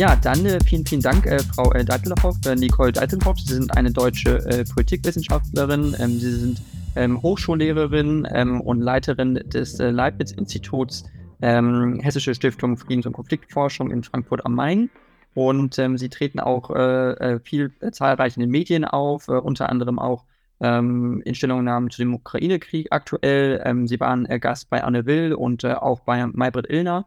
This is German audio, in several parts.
Ja, dann äh, vielen, vielen Dank, äh, Frau äh, Deitelhoff, äh, Nicole Deitelhoff. Sie sind eine deutsche äh, Politikwissenschaftlerin. Ähm, Sie sind ähm, Hochschullehrerin ähm, und Leiterin des äh, Leibniz-Instituts ähm, Hessische Stiftung Friedens- und Konfliktforschung in Frankfurt am Main. Und ähm, Sie treten auch äh, viel zahlreich in den Medien auf, unter anderem auch ähm, in Stellungnahmen zu dem Ukraine-Krieg aktuell. Sie waren Gast bei Anne Will und auch bei Maybrit Illner.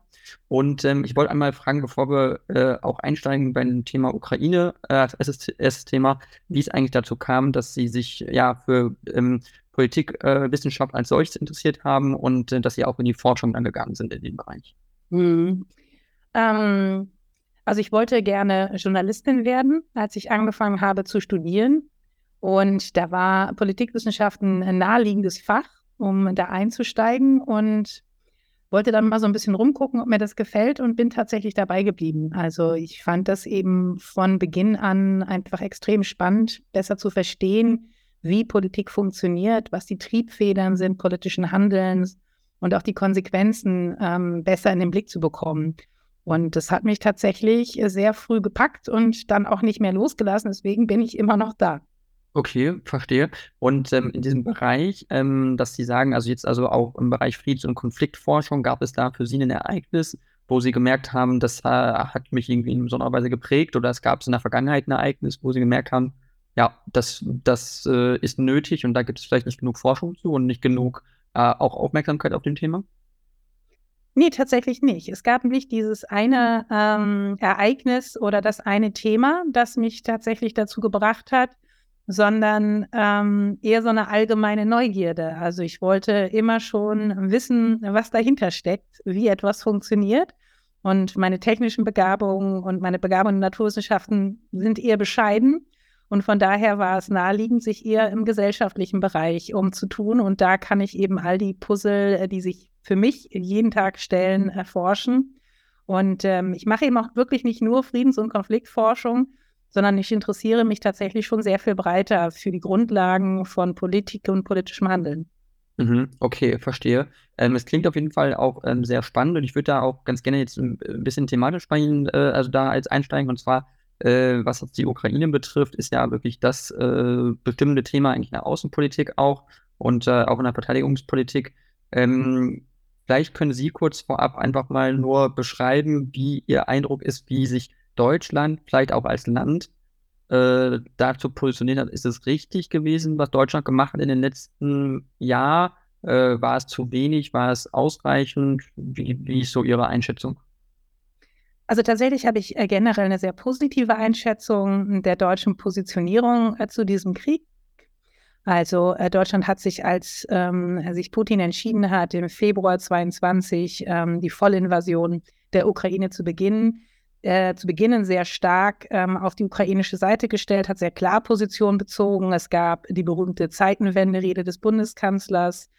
Und ähm, ich wollte einmal fragen, bevor wir äh, auch einsteigen beim Thema Ukraine, äh, erstes, erstes Thema, wie es eigentlich dazu kam, dass Sie sich ja für ähm, Politikwissenschaft äh, als solches interessiert haben und äh, dass Sie auch in die Forschung dann gegangen sind in dem Bereich. Hm. Ähm, also ich wollte gerne Journalistin werden, als ich angefangen habe zu studieren. Und da war Politikwissenschaften ein naheliegendes Fach, um da einzusteigen. Und wollte dann mal so ein bisschen rumgucken, ob mir das gefällt und bin tatsächlich dabei geblieben. Also ich fand das eben von Beginn an einfach extrem spannend, besser zu verstehen, wie Politik funktioniert, was die Triebfedern sind politischen Handelns und auch die Konsequenzen ähm, besser in den Blick zu bekommen. Und das hat mich tatsächlich sehr früh gepackt und dann auch nicht mehr losgelassen. Deswegen bin ich immer noch da. Okay, verstehe. Und ähm, in diesem Bereich, ähm, dass Sie sagen, also jetzt also auch im Bereich Friedens- und Konfliktforschung, gab es da für Sie ein Ereignis, wo Sie gemerkt haben, das äh, hat mich irgendwie in besonderer Weise geprägt oder es gab es in der Vergangenheit ein Ereignis, wo Sie gemerkt haben, ja, das, das äh, ist nötig und da gibt es vielleicht nicht genug Forschung zu und nicht genug äh, auch Aufmerksamkeit auf dem Thema? Nee, tatsächlich nicht. Es gab nicht dieses eine ähm, Ereignis oder das eine Thema, das mich tatsächlich dazu gebracht hat, sondern ähm, eher so eine allgemeine Neugierde. Also ich wollte immer schon wissen, was dahinter steckt, wie etwas funktioniert. Und meine technischen Begabungen und meine Begabungen in Naturwissenschaften sind eher bescheiden. Und von daher war es naheliegend, sich eher im gesellschaftlichen Bereich umzutun. Und da kann ich eben all die Puzzle, äh, die sich für mich jeden Tag stellen, erforschen. Und ähm, ich mache eben auch wirklich nicht nur Friedens- und Konfliktforschung, sondern ich interessiere mich tatsächlich schon sehr viel breiter für die Grundlagen von Politik und politischem Handeln. Mhm, okay, verstehe. Ähm, es klingt auf jeden Fall auch ähm, sehr spannend und ich würde da auch ganz gerne jetzt ein, bisschen thematisch bei Ihnen, äh, also da als einsteigen und zwar, äh, was die Ukraine betrifft, ist ja wirklich das äh, bestimmende Thema eigentlich in der Außenpolitik auch und äh, auch in der Verteidigungspolitik. Ähm, vielleicht können Sie kurz vorab einfach mal nur beschreiben, wie Ihr Eindruck ist, wie sich Deutschland, vielleicht auch als Land, äh, dazu positioniert hat, ist es richtig gewesen, was Deutschland gemacht hat in den letzten Jahren? Äh, war es zu wenig? War es ausreichend? Wie, wie ist so Ihre Einschätzung? Also tatsächlich habe ich äh, generell eine sehr positive Einschätzung der deutschen Positionierung zu diesem Krieg. Also Deutschland hat sich, als ähm, sich Putin entschieden hat, im Februar 22 ähm, die Vollinvasion der Ukraine zu beginnen, äh, zu Beginn sehr stark ähm, auf die ukrainische Seite gestellt, hat sehr klar Position bezogen. Es gab die berühmte Zeitenwende-Rede des Bundeskanzlers,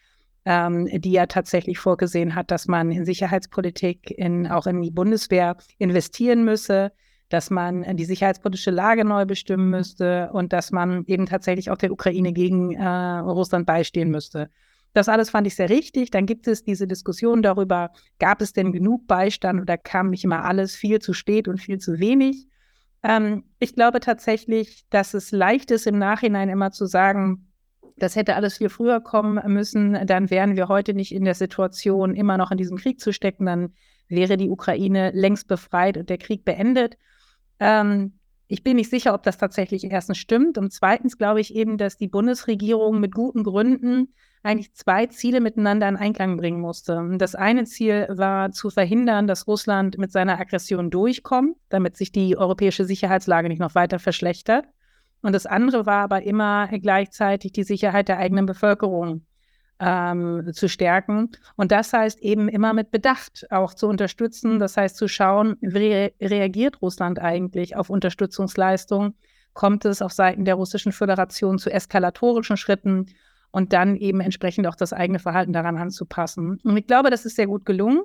ähm, die ja tatsächlich vorgesehen hat, dass man in Sicherheitspolitik, in, auch in die Bundeswehr investieren müsse, dass man die sicherheitspolitische Lage neu bestimmen müsste und dass man eben tatsächlich auch der Ukraine gegen äh, Russland beistehen müsste. Das alles fand ich sehr richtig. Dann gibt es diese Diskussion darüber, gab es denn genug Beistand oder kam nicht immer alles viel zu spät und viel zu wenig? Ähm, ich glaube tatsächlich, dass es leicht ist, im Nachhinein immer zu sagen, das hätte alles viel früher kommen müssen, dann wären wir heute nicht in der Situation, immer noch in diesem Krieg zu stecken, dann wäre die Ukraine längst befreit und der Krieg beendet. Ähm, ich bin nicht sicher, ob das tatsächlich erstens stimmt. Und zweitens glaube ich eben, dass die Bundesregierung mit guten Gründen eigentlich zwei Ziele miteinander in Einklang bringen musste. Das eine Ziel war zu verhindern, dass Russland mit seiner Aggression durchkommt, damit sich die europäische Sicherheitslage nicht noch weiter verschlechtert. Und das andere war aber immer gleichzeitig die Sicherheit der eigenen Bevölkerung ähm, zu stärken. Und das heißt eben immer mit Bedacht auch zu unterstützen. Das heißt zu schauen, wie reagiert Russland eigentlich auf Unterstützungsleistungen? Kommt es auf Seiten der Russischen Föderation zu eskalatorischen Schritten? Und dann eben entsprechend auch das eigene Verhalten daran anzupassen. Und ich glaube, das ist sehr gut gelungen.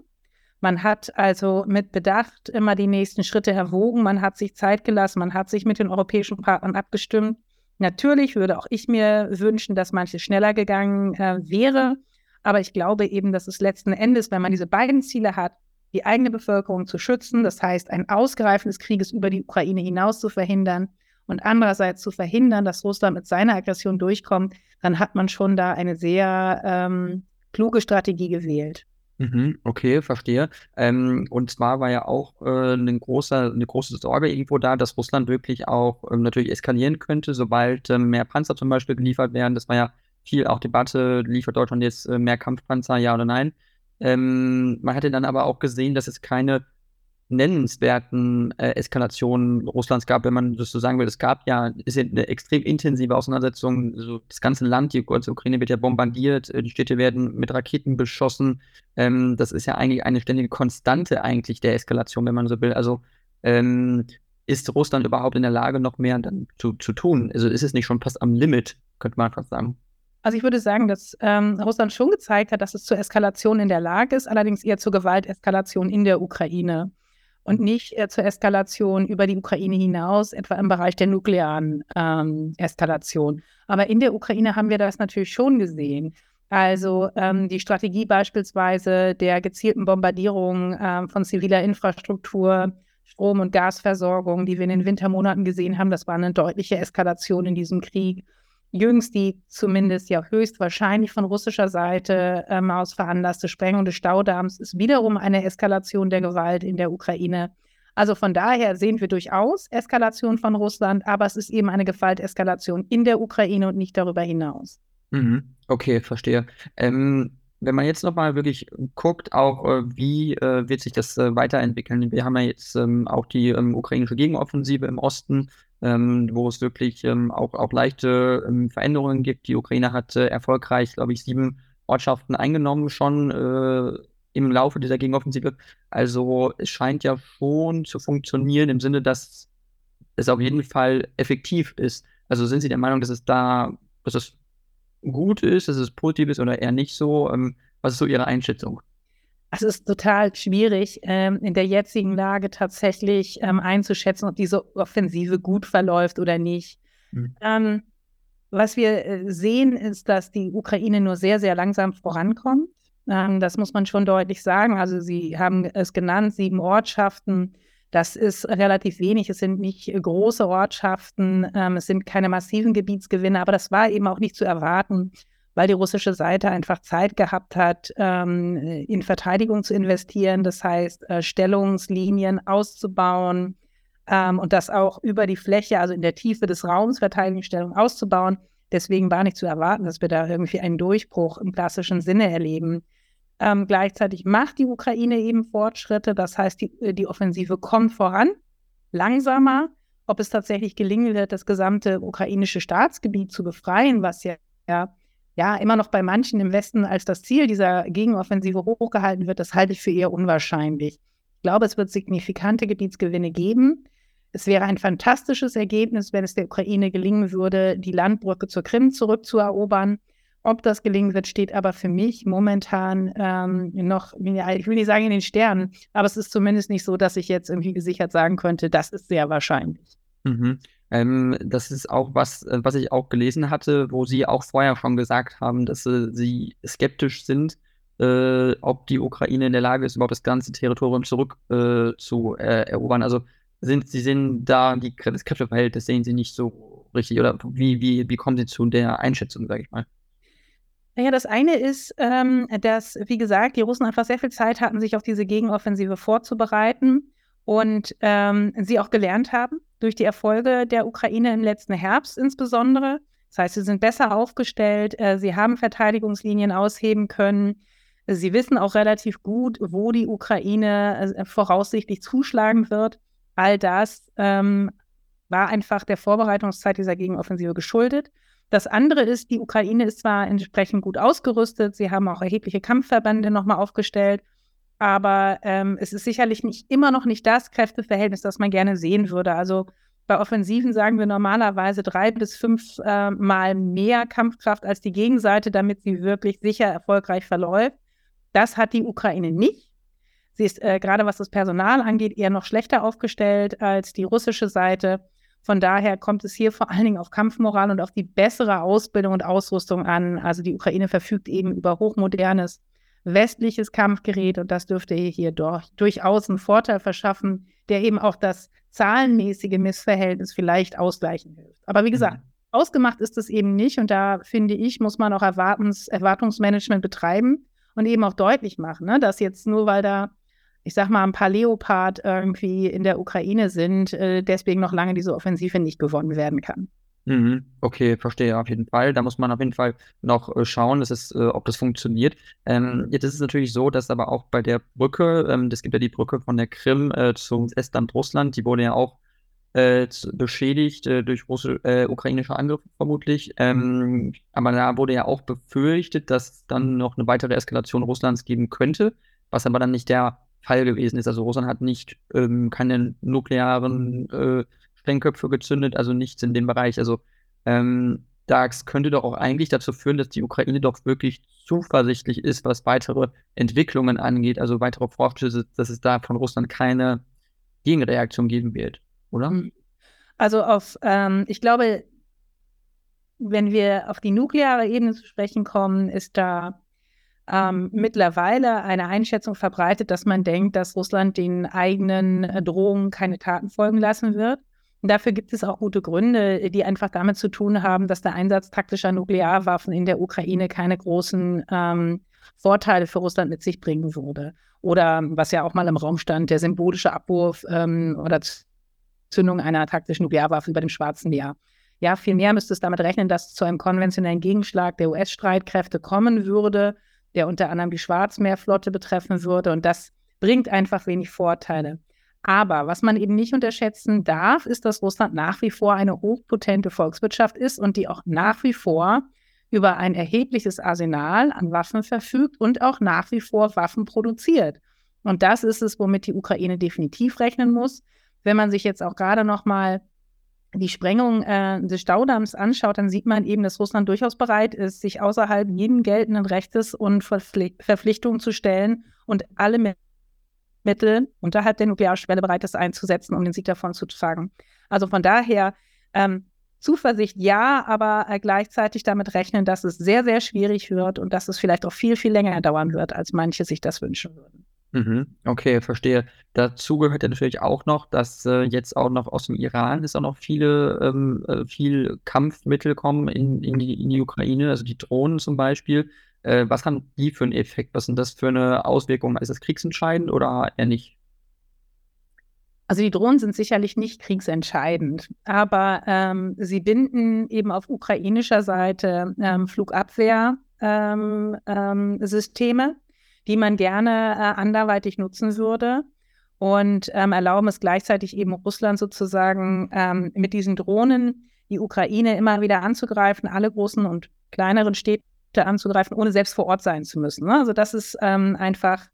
Man hat also mit Bedacht immer die nächsten Schritte erwogen, man hat sich Zeit gelassen, man hat sich mit den europäischen Partnern abgestimmt. Natürlich würde auch ich mir wünschen, dass manches schneller gegangen äh, wäre, aber ich glaube eben, dass es letzten Endes, wenn man diese beiden Ziele hat, die eigene Bevölkerung zu schützen, das heißt ein Ausgreifen des Krieges über die Ukraine hinaus zu verhindern und andererseits zu verhindern, dass Russland mit seiner Aggression durchkommt, dann hat man schon da eine sehr ähm, kluge Strategie gewählt. Mhm, okay, verstehe. Ähm, und zwar war ja auch äh, eine große, eine große Sorge irgendwo da, dass Russland wirklich auch ähm, natürlich eskalieren könnte, sobald ähm, mehr Panzer zum Beispiel geliefert werden. Das war ja viel auch Debatte, liefert Deutschland jetzt äh, mehr Kampfpanzer, ja oder nein? Ähm, man hatte dann aber auch gesehen, dass es keine nennenswerten äh, Eskalationen Russlands gab, wenn man das so sagen will. Es gab ja, ist ja eine extrem intensive Auseinandersetzung. So das ganze Land, die ganze Ukraine wird ja bombardiert, äh, die Städte werden mit Raketen beschossen. Ähm, das ist ja eigentlich eine ständige Konstante eigentlich der Eskalation, wenn man so will. Also ähm, ist Russland überhaupt in der Lage, noch mehr dann zu, zu tun? Also ist es nicht schon fast am Limit, könnte man fast sagen. Also ich würde sagen, dass ähm, Russland schon gezeigt hat, dass es zur Eskalation in der Lage ist, allerdings eher zur Gewalteskalation in der Ukraine und nicht äh, zur Eskalation über die Ukraine hinaus, etwa im Bereich der nuklearen ähm, Eskalation. Aber in der Ukraine haben wir das natürlich schon gesehen. Also ähm, die Strategie beispielsweise der gezielten Bombardierung ähm, von ziviler Infrastruktur, Strom- und Gasversorgung, die wir in den Wintermonaten gesehen haben, das war eine deutliche Eskalation in diesem Krieg jüngst die zumindest ja höchstwahrscheinlich von russischer Seite ähm, aus veranlasste Sprengung des Staudamms ist wiederum eine Eskalation der Gewalt in der Ukraine. Also von daher sehen wir durchaus Eskalation von Russland, aber es ist eben eine Gewalteskalation in der Ukraine und nicht darüber hinaus. Mhm. Okay, verstehe. Ähm, wenn man jetzt nochmal wirklich guckt, auch äh, wie äh, wird sich das äh, weiterentwickeln? Wir haben ja jetzt ähm, auch die ähm, ukrainische Gegenoffensive im Osten ähm, wo es wirklich ähm, auch, auch leichte ähm, Veränderungen gibt. Die Ukraine hat äh, erfolgreich, glaube ich, sieben Ortschaften eingenommen schon äh, im Laufe dieser Gegenoffensive. Also es scheint ja schon zu funktionieren im Sinne, dass es auf jeden Fall effektiv ist. Also sind Sie der Meinung, dass es da, dass es gut ist, dass es positiv ist oder eher nicht so? Ähm, was ist so Ihre Einschätzung? es ist total schwierig, ähm, in der jetzigen Lage tatsächlich ähm, einzuschätzen, ob diese Offensive gut verläuft oder nicht. Mhm. Ähm, was wir äh, sehen, ist, dass die Ukraine nur sehr, sehr langsam vorankommt. Ähm, das muss man schon deutlich sagen. Also Sie haben es genannt, sieben Ortschaften. Das ist relativ wenig. Es sind nicht große Ortschaften. Ähm, es sind keine massiven Gebietsgewinne, aber das war eben auch nicht zu erwarten weil die russische Seite einfach Zeit gehabt hat, ähm, in Verteidigung zu investieren, das heißt, äh, Stellungslinien auszubauen ähm, und das auch über die Fläche, also in der Tiefe des Raums, Verteidigungsstellungen auszubauen. Deswegen war nicht zu erwarten, dass wir da irgendwie einen Durchbruch im klassischen Sinne erleben. Ähm, gleichzeitig macht die Ukraine eben Fortschritte, das heißt, die, äh, die Offensive kommt voran, langsamer. Ob es tatsächlich gelingen wird, das gesamte ukrainische Staatsgebiet zu befreien, was ja, ja ja immer noch bei manchen im Westen als das Ziel dieser Gegenoffensive hochgehalten wird, das halte ich für eher unwahrscheinlich. Ich glaube, es wird signifikante Gebietsgewinne geben. Es wäre ein fantastisches Ergebnis, wenn es der Ukraine gelingen würde, die Landbrücke zur Krim zurückzuerobern. Ob das gelingen wird, steht aber für mich momentan ähm, noch, ich will nicht sagen in den Sternen, aber es ist zumindest nicht so, dass ich jetzt irgendwie gesichert sagen könnte, das ist sehr wahrscheinlich. Mhm. Ähm, das ist auch was, äh, was ich auch gelesen hatte, wo sie auch vorher schon gesagt haben, dass äh, sie skeptisch sind, äh, ob die Ukraine in der Lage ist, überhaupt das ganze Territorium zurück äh, zu äh, erobern. Also sind sie sehen da die, das Kräfteverhältnis sehen sie nicht so richtig oder wie, wie, wie kommen sie zu der Einschätzung, sage ich mal? Naja, das eine ist, ähm, dass, wie gesagt, die Russen einfach sehr viel Zeit hatten, sich auf diese Gegenoffensive vorzubereiten und ähm, sie auch gelernt haben durch die Erfolge der Ukraine im letzten Herbst insbesondere. Das heißt, sie sind besser aufgestellt, äh, sie haben Verteidigungslinien ausheben können. Sie wissen auch relativ gut, wo die Ukraine äh, voraussichtlich zuschlagen wird. All das ähm, war einfach der Vorbereitungszeit dieser Gegenoffensive geschuldet. Das andere ist, die Ukraine ist zwar entsprechend gut ausgerüstet, sie haben auch erhebliche Kampfverbände nochmal aufgestellt aber ähm, es ist sicherlich nicht immer noch nicht das Kräfteverhältnis, das man gerne sehen würde. Also bei Offensiven sagen wir normalerweise drei bis fünf äh, Mal mehr Kampfkraft als die Gegenseite, damit sie wirklich sicher erfolgreich verläuft. Das hat die Ukraine nicht. Sie ist äh, gerade was das Personal angeht eher noch schlechter aufgestellt als die russische Seite. Von daher kommt es hier vor allen Dingen auf Kampfmoral und auf die bessere Ausbildung und Ausrüstung an. Also die Ukraine verfügt eben über hochmodernes westliches Kampfgerät und das dürfte hier durch, durchaus einen Vorteil verschaffen, der eben auch das zahlenmäßige Missverhältnis vielleicht ausgleichen hilft. Aber wie gesagt, mhm. ausgemacht ist es eben nicht und da finde ich, muss man auch Erwartungs Erwartungsmanagement betreiben und eben auch deutlich machen, ne, dass jetzt nur weil da ich sag mal, ein paar Leopard irgendwie in der Ukraine sind, äh, deswegen noch lange diese Offensive nicht gewonnen werden kann. Mhm. Okay, verstehe auf jeden Fall. Da muss man auf jeden Fall noch äh, schauen, dass es, äh, ob das funktioniert. Ähm, jetzt ist es natürlich so, dass aber auch bei der Brücke, ähm, es gibt ja die Brücke von der Krim äh, zum Estland Russland, die wurde ja auch äh, beschädigt äh, durch Russi äh, ukrainische Angriffe vermutlich. Ähm, aber da wurde ja auch befürchtet, dass dann noch eine weitere Eskalation Russlands geben könnte, was aber dann nicht der Fall gewesen ist. Also Russland hat nicht ähm, keine nuklearen Sprengköpfe gezündet, also nichts in dem Bereich. Also ähm, das könnte doch auch eigentlich dazu führen, dass die Ukraine doch wirklich zuversichtlich ist, was weitere Entwicklungen angeht, also weitere Fortschritte, dass es da von Russland keine Gegenreaktion geben wird, oder? Hm. Also auf, ähm, ich glaube, wenn wir auf die nukleare Ebene zu sprechen kommen, ist da ähm, mittlerweile eine Einschätzung verbreitet, dass man denkt, dass Russland den eigenen äh, Drohungen keine Taten folgen lassen wird. Und dafür gibt es auch gute Gründe, die einfach damit zu tun haben, dass der Einsatz taktischer Nuklearwaffen in der Ukraine keine großen ähm, Vorteile für Russland mit sich bringen würde. Oder was ja auch mal im Raum stand, der symbolische Abwurf ähm, oder Zündung einer taktischen Nuklearwaffe über dem Schwarzen Meer. Ja, vielmehr müsste es damit rechnen, dass zu einem konventionellen Gegenschlag der US-Streitkräfte kommen würde, der unter anderem die Schwarzmeerflotte betreffen würde. Und das bringt einfach wenig Vorteile. Aber was man eben nicht unterschätzen darf, ist, dass Russland nach wie vor eine hochpotente Volkswirtschaft ist und die auch nach wie vor über ein erhebliches Arsenal an Waffen verfügt und auch nach wie vor Waffen produziert. Und das ist es, womit die Ukraine definitiv rechnen muss. Wenn man sich jetzt auch gerade noch mal die Sprengung äh, des Staudamms anschaut, dann sieht man eben, dass Russland durchaus bereit ist, sich außerhalb jeden geltenden Rechtes und Verpflichtungen zu stellen und alle Mittel unterhalb der Nuklearschwelle bereit ist einzusetzen, um den Sieg davon zu tragen. Also von daher ähm, Zuversicht ja, aber äh, gleichzeitig damit rechnen, dass es sehr, sehr schwierig wird und dass es vielleicht auch viel, viel länger dauern wird, als manche sich das wünschen würden. Mhm. Okay, verstehe. Dazu gehört ja natürlich auch noch, dass äh, jetzt auch noch aus dem Iran ist auch noch viele, ähm, äh, viel Kampfmittel kommen in, in, die, in die Ukraine, also die Drohnen zum Beispiel. Äh, was haben die für einen Effekt? Was sind das für eine Auswirkung? Ist das kriegsentscheidend oder eher nicht? Also die Drohnen sind sicherlich nicht kriegsentscheidend, aber ähm, sie binden eben auf ukrainischer Seite ähm, Flugabwehrsysteme, ähm, ähm die man gerne äh, anderweitig nutzen würde und ähm, erlauben es gleichzeitig eben Russland sozusagen ähm, mit diesen Drohnen die Ukraine immer wieder anzugreifen, alle großen und kleineren Städte anzugreifen, ohne selbst vor Ort sein zu müssen. Ne? Also das ist ähm, einfach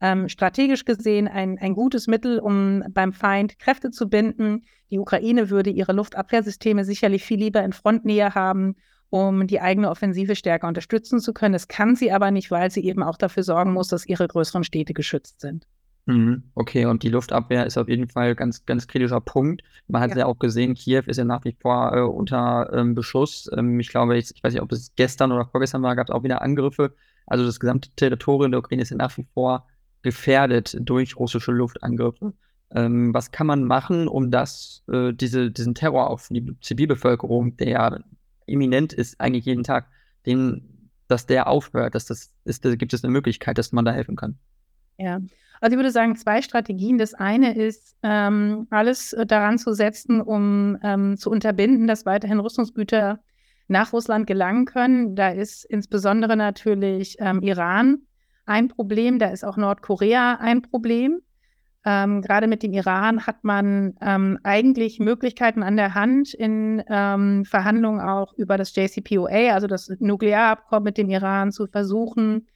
ähm, strategisch gesehen ein, ein gutes Mittel, um beim Feind Kräfte zu binden. Die Ukraine würde ihre Luftabwehrsysteme sicherlich viel lieber in Frontnähe haben, um die eigene Offensive stärker unterstützen zu können. Das kann sie aber nicht, weil sie eben auch dafür sorgen muss, dass ihre größeren Städte geschützt sind. Mhm. Okay, und die Luftabwehr ist auf jeden Fall ganz, ganz kritischer Punkt. Man hat ja, ja auch gesehen, Kiew ist ja nach wie vor äh, unter ähm, Beschuss. Ähm, ich glaube, ich, ich, weiß nicht, ob es gestern oder vorgestern war, gab es auch wieder Angriffe. Also das gesamte Territorium der Ukraine ist ja nach wie vor gefährdet durch russische Luftangriffe. Ähm, was kann man machen, um das, äh, diese, diesen Terror auf die Zivilbevölkerung, der ja imminent ist, eigentlich jeden Tag, den, dass der aufhört, dass das ist, da gibt es eine Möglichkeit, dass man da helfen kann? Ja, also ich würde sagen, zwei Strategien. Das eine ist, ähm, alles äh, daran zu setzen, um ähm, zu unterbinden, dass weiterhin Rüstungsgüter nach Russland gelangen können. Da ist insbesondere natürlich ähm, Iran ein Problem, da ist auch Nordkorea ein Problem. Ähm, gerade mit dem Iran hat man ähm, eigentlich Möglichkeiten an der Hand in ähm, Verhandlungen auch über das JCPOA, also das Nuklearabkommen mit dem Iran, zu versuchen,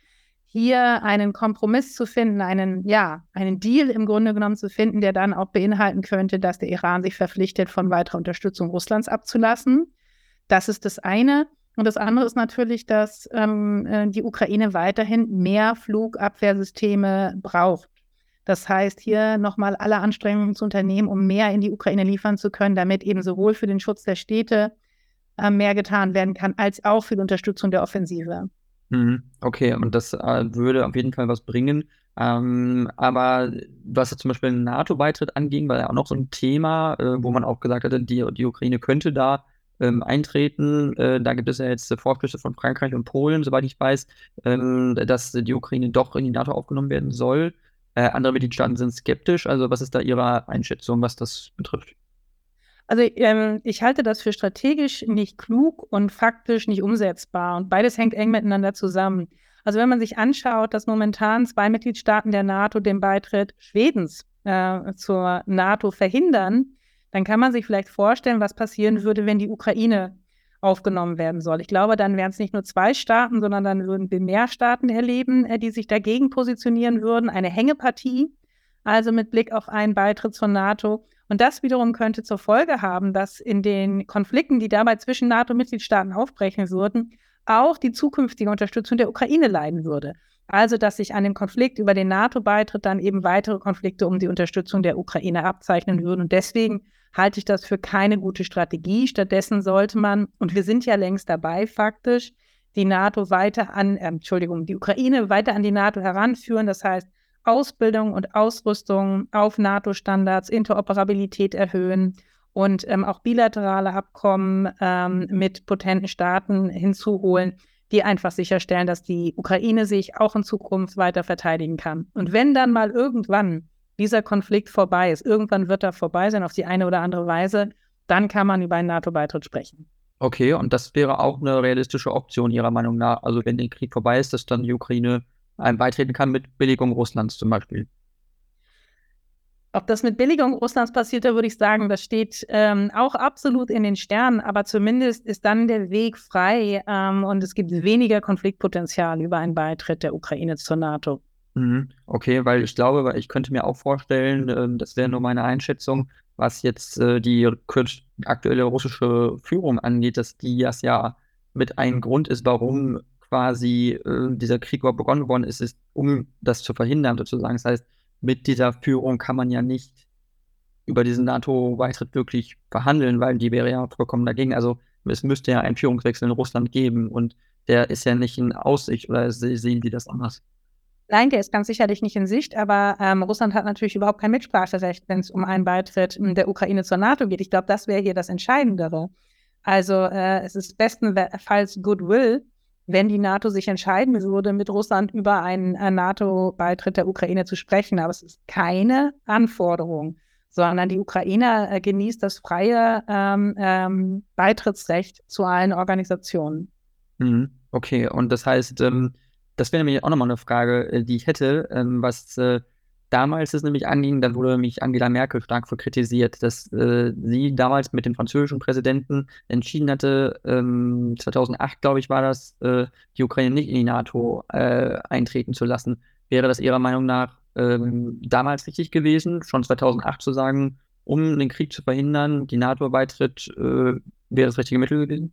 hier einen Kompromiss zu finden, einen, ja, einen Deal im Grunde genommen zu finden, der dann auch beinhalten könnte, dass der Iran sich verpflichtet, von weiterer Unterstützung Russlands abzulassen. Das ist das eine. Und das andere ist natürlich, dass ähm, äh, die Ukraine weiterhin mehr Flugabwehrsysteme braucht. Das heißt, hier nochmal alle Anstrengungen zu unternehmen, um mehr in die Ukraine liefern zu können, damit eben sowohl für den Schutz der Städte äh, mehr getan werden kann, als auch für die Unterstützung der Offensive. Mhm. Okay, und das äh, würde auf jeden Fall was bringen. Ähm, aber was zum Beispiel den NATO-Beitritt anging, war ja auch noch so ein Thema, äh, wo man auch gesagt hatte, die, die Ukraine könnte da ähm, eintreten. Äh, da gibt es ja jetzt Vorschüsse von Frankreich und Polen, soweit ich weiß, ähm, dass die Ukraine doch in die NATO aufgenommen werden soll. Äh, andere Mitgliedstaaten sind skeptisch. Also was ist da Ihre Einschätzung, was das betrifft? Also ähm, ich halte das für strategisch nicht klug und faktisch nicht umsetzbar. Und beides hängt eng miteinander zusammen. Also wenn man sich anschaut, dass momentan zwei Mitgliedstaaten der NATO den Beitritt Schwedens äh, zur NATO verhindern, dann kann man sich vielleicht vorstellen, was passieren würde, wenn die Ukraine aufgenommen werden soll. Ich glaube, dann wären es nicht nur zwei Staaten, sondern dann würden wir mehr Staaten erleben, äh, die sich dagegen positionieren würden. Eine Hängepartie, also mit Blick auf einen Beitritt zur NATO. Und das wiederum könnte zur Folge haben, dass in den Konflikten, die dabei zwischen NATO-Mitgliedstaaten aufbrechen würden, auch die zukünftige Unterstützung der Ukraine leiden würde. Also, dass sich an dem Konflikt über den NATO-Beitritt dann eben weitere Konflikte um die Unterstützung der Ukraine abzeichnen würden. Und deswegen halte ich das für keine gute Strategie. Stattdessen sollte man, und wir sind ja längst dabei faktisch, die NATO weiter an, äh, Entschuldigung, die Ukraine weiter an die NATO heranführen. Das heißt, Ausbildung und Ausrüstung auf NATO-Standards, Interoperabilität erhöhen und ähm, auch bilaterale Abkommen ähm, mit potenten Staaten hinzuholen, die einfach sicherstellen, dass die Ukraine sich auch in Zukunft weiter verteidigen kann. Und wenn dann mal irgendwann dieser Konflikt vorbei ist, irgendwann wird er vorbei sein auf die eine oder andere Weise, dann kann man über einen NATO-Beitritt sprechen. Okay, und das wäre auch eine realistische Option Ihrer Meinung nach. Also wenn der Krieg vorbei ist, dass dann die Ukraine einem beitreten kann mit Billigung Russlands zum Beispiel. Ob das mit Billigung Russlands passiert, da würde ich sagen, das steht ähm, auch absolut in den Sternen, aber zumindest ist dann der Weg frei ähm, und es gibt weniger Konfliktpotenzial über einen Beitritt der Ukraine zur NATO. Mhm. Okay, weil ich glaube, weil ich könnte mir auch vorstellen, äh, das wäre nur meine Einschätzung, was jetzt äh, die aktuelle russische Führung angeht, dass die das ja mit einem Grund ist, warum quasi äh, dieser Krieg überhaupt begonnen worden ist, ist, um das zu verhindern, sozusagen. Das heißt, mit dieser Führung kann man ja nicht über diesen NATO-Beitritt wirklich verhandeln, weil die wäre ja vollkommen dagegen. Also es müsste ja einen Führungswechsel in Russland geben und der ist ja nicht in Aussicht oder sehen die das anders? Nein, der ist ganz sicherlich nicht in Sicht, aber ähm, Russland hat natürlich überhaupt kein Mitspracherecht, wenn es um einen Beitritt der Ukraine zur NATO geht. Ich glaube, das wäre hier das Entscheidendere. Also äh, es ist bestenfalls Goodwill, wenn die NATO sich entscheiden würde, mit Russland über einen äh, NATO-Beitritt der Ukraine zu sprechen. Aber es ist keine Anforderung, sondern die Ukraine äh, genießt das freie ähm, ähm, Beitrittsrecht zu allen Organisationen. Mhm. Okay, und das heißt, ähm, das wäre nämlich auch nochmal eine Frage, äh, die ich hätte, ähm, was äh, damals es nämlich anging, dann wurde nämlich Angela Merkel stark für kritisiert, dass äh, sie damals mit dem französischen Präsidenten entschieden hatte, ähm, 2008 glaube ich war das, die Ukraine nicht in die NATO eintreten zu lassen. Wäre das Ihrer Meinung nach ähm, damals richtig gewesen, schon 2008 zu sagen, um den Krieg zu verhindern, die NATO-Beitritt wäre das richtige Mittel gewesen?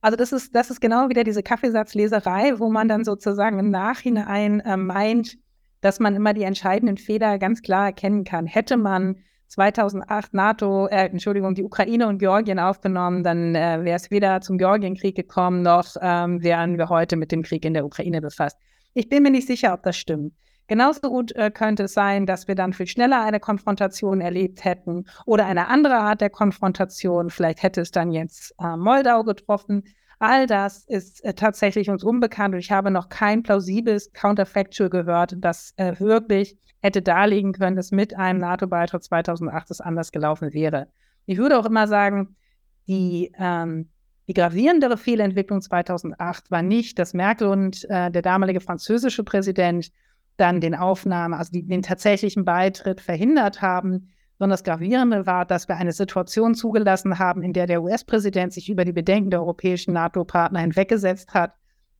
Also das ist, das ist genau wieder diese Kaffeesatzleserei, wo man dann sozusagen im Nachhinein äh, meint, dass man immer die entscheidenden Fehler ganz klar erkennen kann. Hätte man 2008 NATO, äh, Entschuldigung, die Ukraine und Georgien aufgenommen, dann äh, wäre es weder zum Georgienkrieg gekommen, noch ähm, wären wir heute mit dem Krieg in der Ukraine befasst. Ich bin mir nicht sicher, ob das stimmt. Genauso gut äh, könnte es sein, dass wir dann viel schneller eine Konfrontation erlebt hätten oder eine andere Art der Konfrontation. Vielleicht hätte es dann jetzt äh, Moldau getroffen. All das ist äh, tatsächlich uns unbekannt und ich habe noch kein plausibles Counterfactual gehört, das äh, wirklich hätte darlegen können, dass mit einem NATO-Beitritt 2008 es anders gelaufen wäre. Ich würde auch immer sagen, die, ähm, die gravierendere Fehlentwicklung 2008 war nicht, dass Merkel und äh, der damalige französische Präsident dann den Aufnahme, also die, den tatsächlichen Beitritt verhindert haben, sondern das Gravierende war, dass wir eine Situation zugelassen haben, in der der US-Präsident sich über die Bedenken der europäischen NATO-Partner hinweggesetzt hat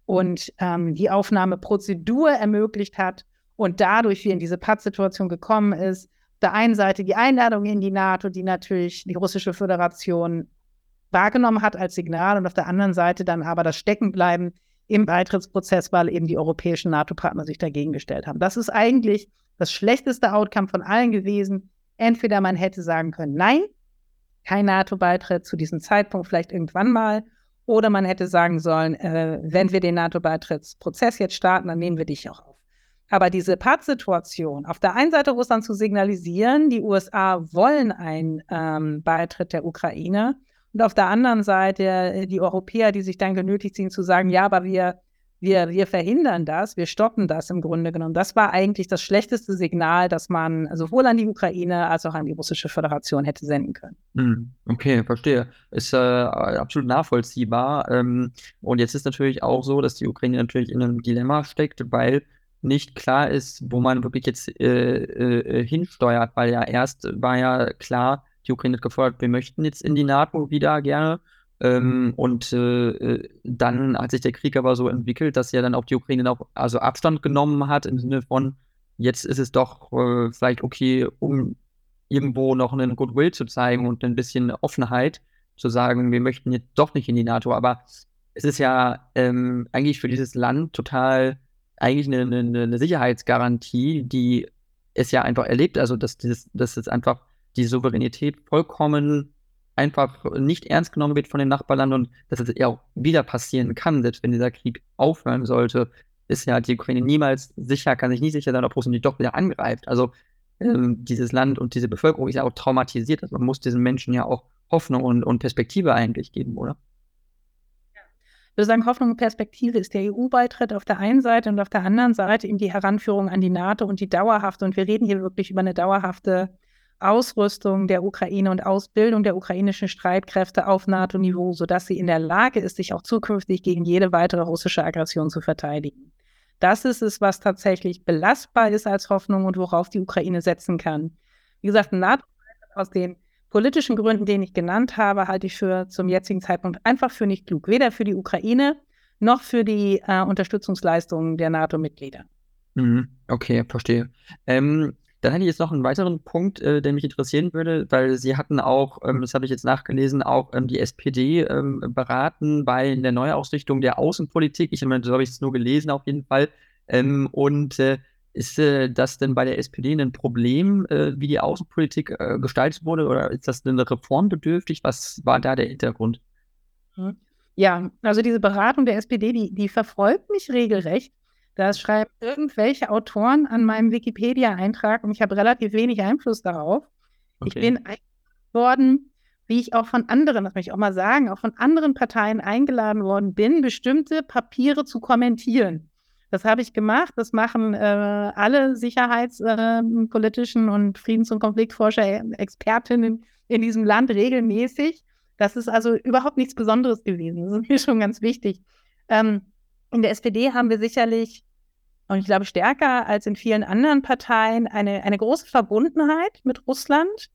und ähm, die Aufnahmeprozedur ermöglicht hat und dadurch wir in diese Pattsituation gekommen ist. Auf der einen Seite die Einladung in die NATO, die natürlich die russische Föderation wahrgenommen hat als Signal und auf der anderen Seite dann aber das Steckenbleiben im Beitrittsprozess, weil eben die europäischen NATO-Partner sich dagegen gestellt haben. Das ist eigentlich das schlechteste Outcome von allen gewesen, Entweder man hätte sagen können, nein, kein NATO-Beitritt zu diesem Zeitpunkt, vielleicht irgendwann mal. Oder man hätte sagen sollen, äh, wenn wir den NATO-Beitrittsprozess jetzt starten, dann nehmen wir dich auch auf. Aber diese Pattsituation, auf der einen Seite Russland zu signalisieren, die USA wollen einen ähm, Beitritt der Ukraine, und auf der anderen Seite äh, die Europäer, die sich dann genötigt sehen zu sagen, ja, aber wir wir, wir verhindern das, wir stoppen das im Grunde genommen. Das war eigentlich das schlechteste Signal, das man sowohl an die Ukraine als auch an die russische Föderation hätte senden können. Hm, okay, verstehe. Ist äh, absolut nachvollziehbar. Ähm, und jetzt ist natürlich auch so, dass die Ukraine natürlich in einem Dilemma steckt, weil nicht klar ist, wo man wirklich jetzt äh, äh, hinsteuert, weil ja erst war ja klar, die Ukraine hat gefordert, wir möchten jetzt in die NATO wieder gerne. Ähm, und äh, äh, dann hat sich der Krieg aber so entwickelt, dass ja dann auch die Ukraine auch also Abstand genommen hat im Sinne von, jetzt ist es doch äh, vielleicht okay, um irgendwo noch einen Goodwill zu zeigen und ein bisschen Offenheit zu sagen, wir möchten jetzt doch nicht in die NATO. Aber es ist ja ähm, eigentlich für dieses Land total eigentlich eine, eine, eine, Sicherheitsgarantie, die es ja einfach erlebt, also dass, dieses, dass es einfach die Souveränität vollkommen einfach nicht ernst genommen wird von den Nachbarländern und dass es ja auch wieder passieren kann, selbst wenn dieser Krieg aufhören sollte, ist ja die Ukraine niemals sicher, kann sich nie sicher sein, ob Russland die doch wieder angreift. Also ähm, dieses Land und diese Bevölkerung ist ja auch traumatisiert. Also man muss diesen Menschen ja auch Hoffnung und, und Perspektive eigentlich geben, oder? Ich würde sagen, Hoffnung und Perspektive ist der EU-Beitritt auf der einen Seite und auf der anderen Seite eben die Heranführung an die NATO und die dauerhafte, und wir reden hier wirklich über eine dauerhafte Ausrüstung der Ukraine und Ausbildung der ukrainischen Streitkräfte auf NATO-Niveau, sodass sie in der Lage ist, sich auch zukünftig gegen jede weitere russische Aggression zu verteidigen. Das ist es, was tatsächlich belastbar ist als Hoffnung und worauf die Ukraine setzen kann. Wie gesagt, NATO aus den politischen Gründen, den ich genannt habe, halte ich für zum jetzigen Zeitpunkt einfach für nicht klug. Weder für die Ukraine noch für die äh, Unterstützungsleistungen der NATO-Mitglieder. Mhm. Okay, verstehe. Ähm, dann hätte ich jetzt noch einen weiteren Punkt, äh, der mich interessieren würde, weil Sie hatten auch, ähm, das habe ich jetzt nachgelesen, auch ähm, die SPD ähm, beraten bei der Neuausrichtung der Außenpolitik. Ich meine, so habe ich es nur gelesen auf jeden Fall. Ähm, und äh, ist äh, das denn bei der SPD ein Problem, äh, wie die Außenpolitik äh, gestaltet wurde, oder ist das denn reformbedürftig? Was war da der Hintergrund? Hm. Ja, also diese Beratung der SPD, die, die verfolgt mich regelrecht. Das schreiben irgendwelche Autoren an meinem Wikipedia-Eintrag und ich habe relativ wenig Einfluss darauf. Okay. Ich bin worden, wie ich auch von anderen, das möchte ich auch mal sagen, auch von anderen Parteien eingeladen worden bin, bestimmte Papiere zu kommentieren. Das habe ich gemacht. Das machen äh, alle sicherheitspolitischen äh, und Friedens- und Konfliktforscher, Expertinnen in diesem Land regelmäßig. Das ist also überhaupt nichts Besonderes gewesen. Das ist mir schon ganz wichtig. Ähm, in der SPD haben wir sicherlich und ich glaube stärker als in vielen anderen Parteien eine, eine große Verbundenheit mit Russland.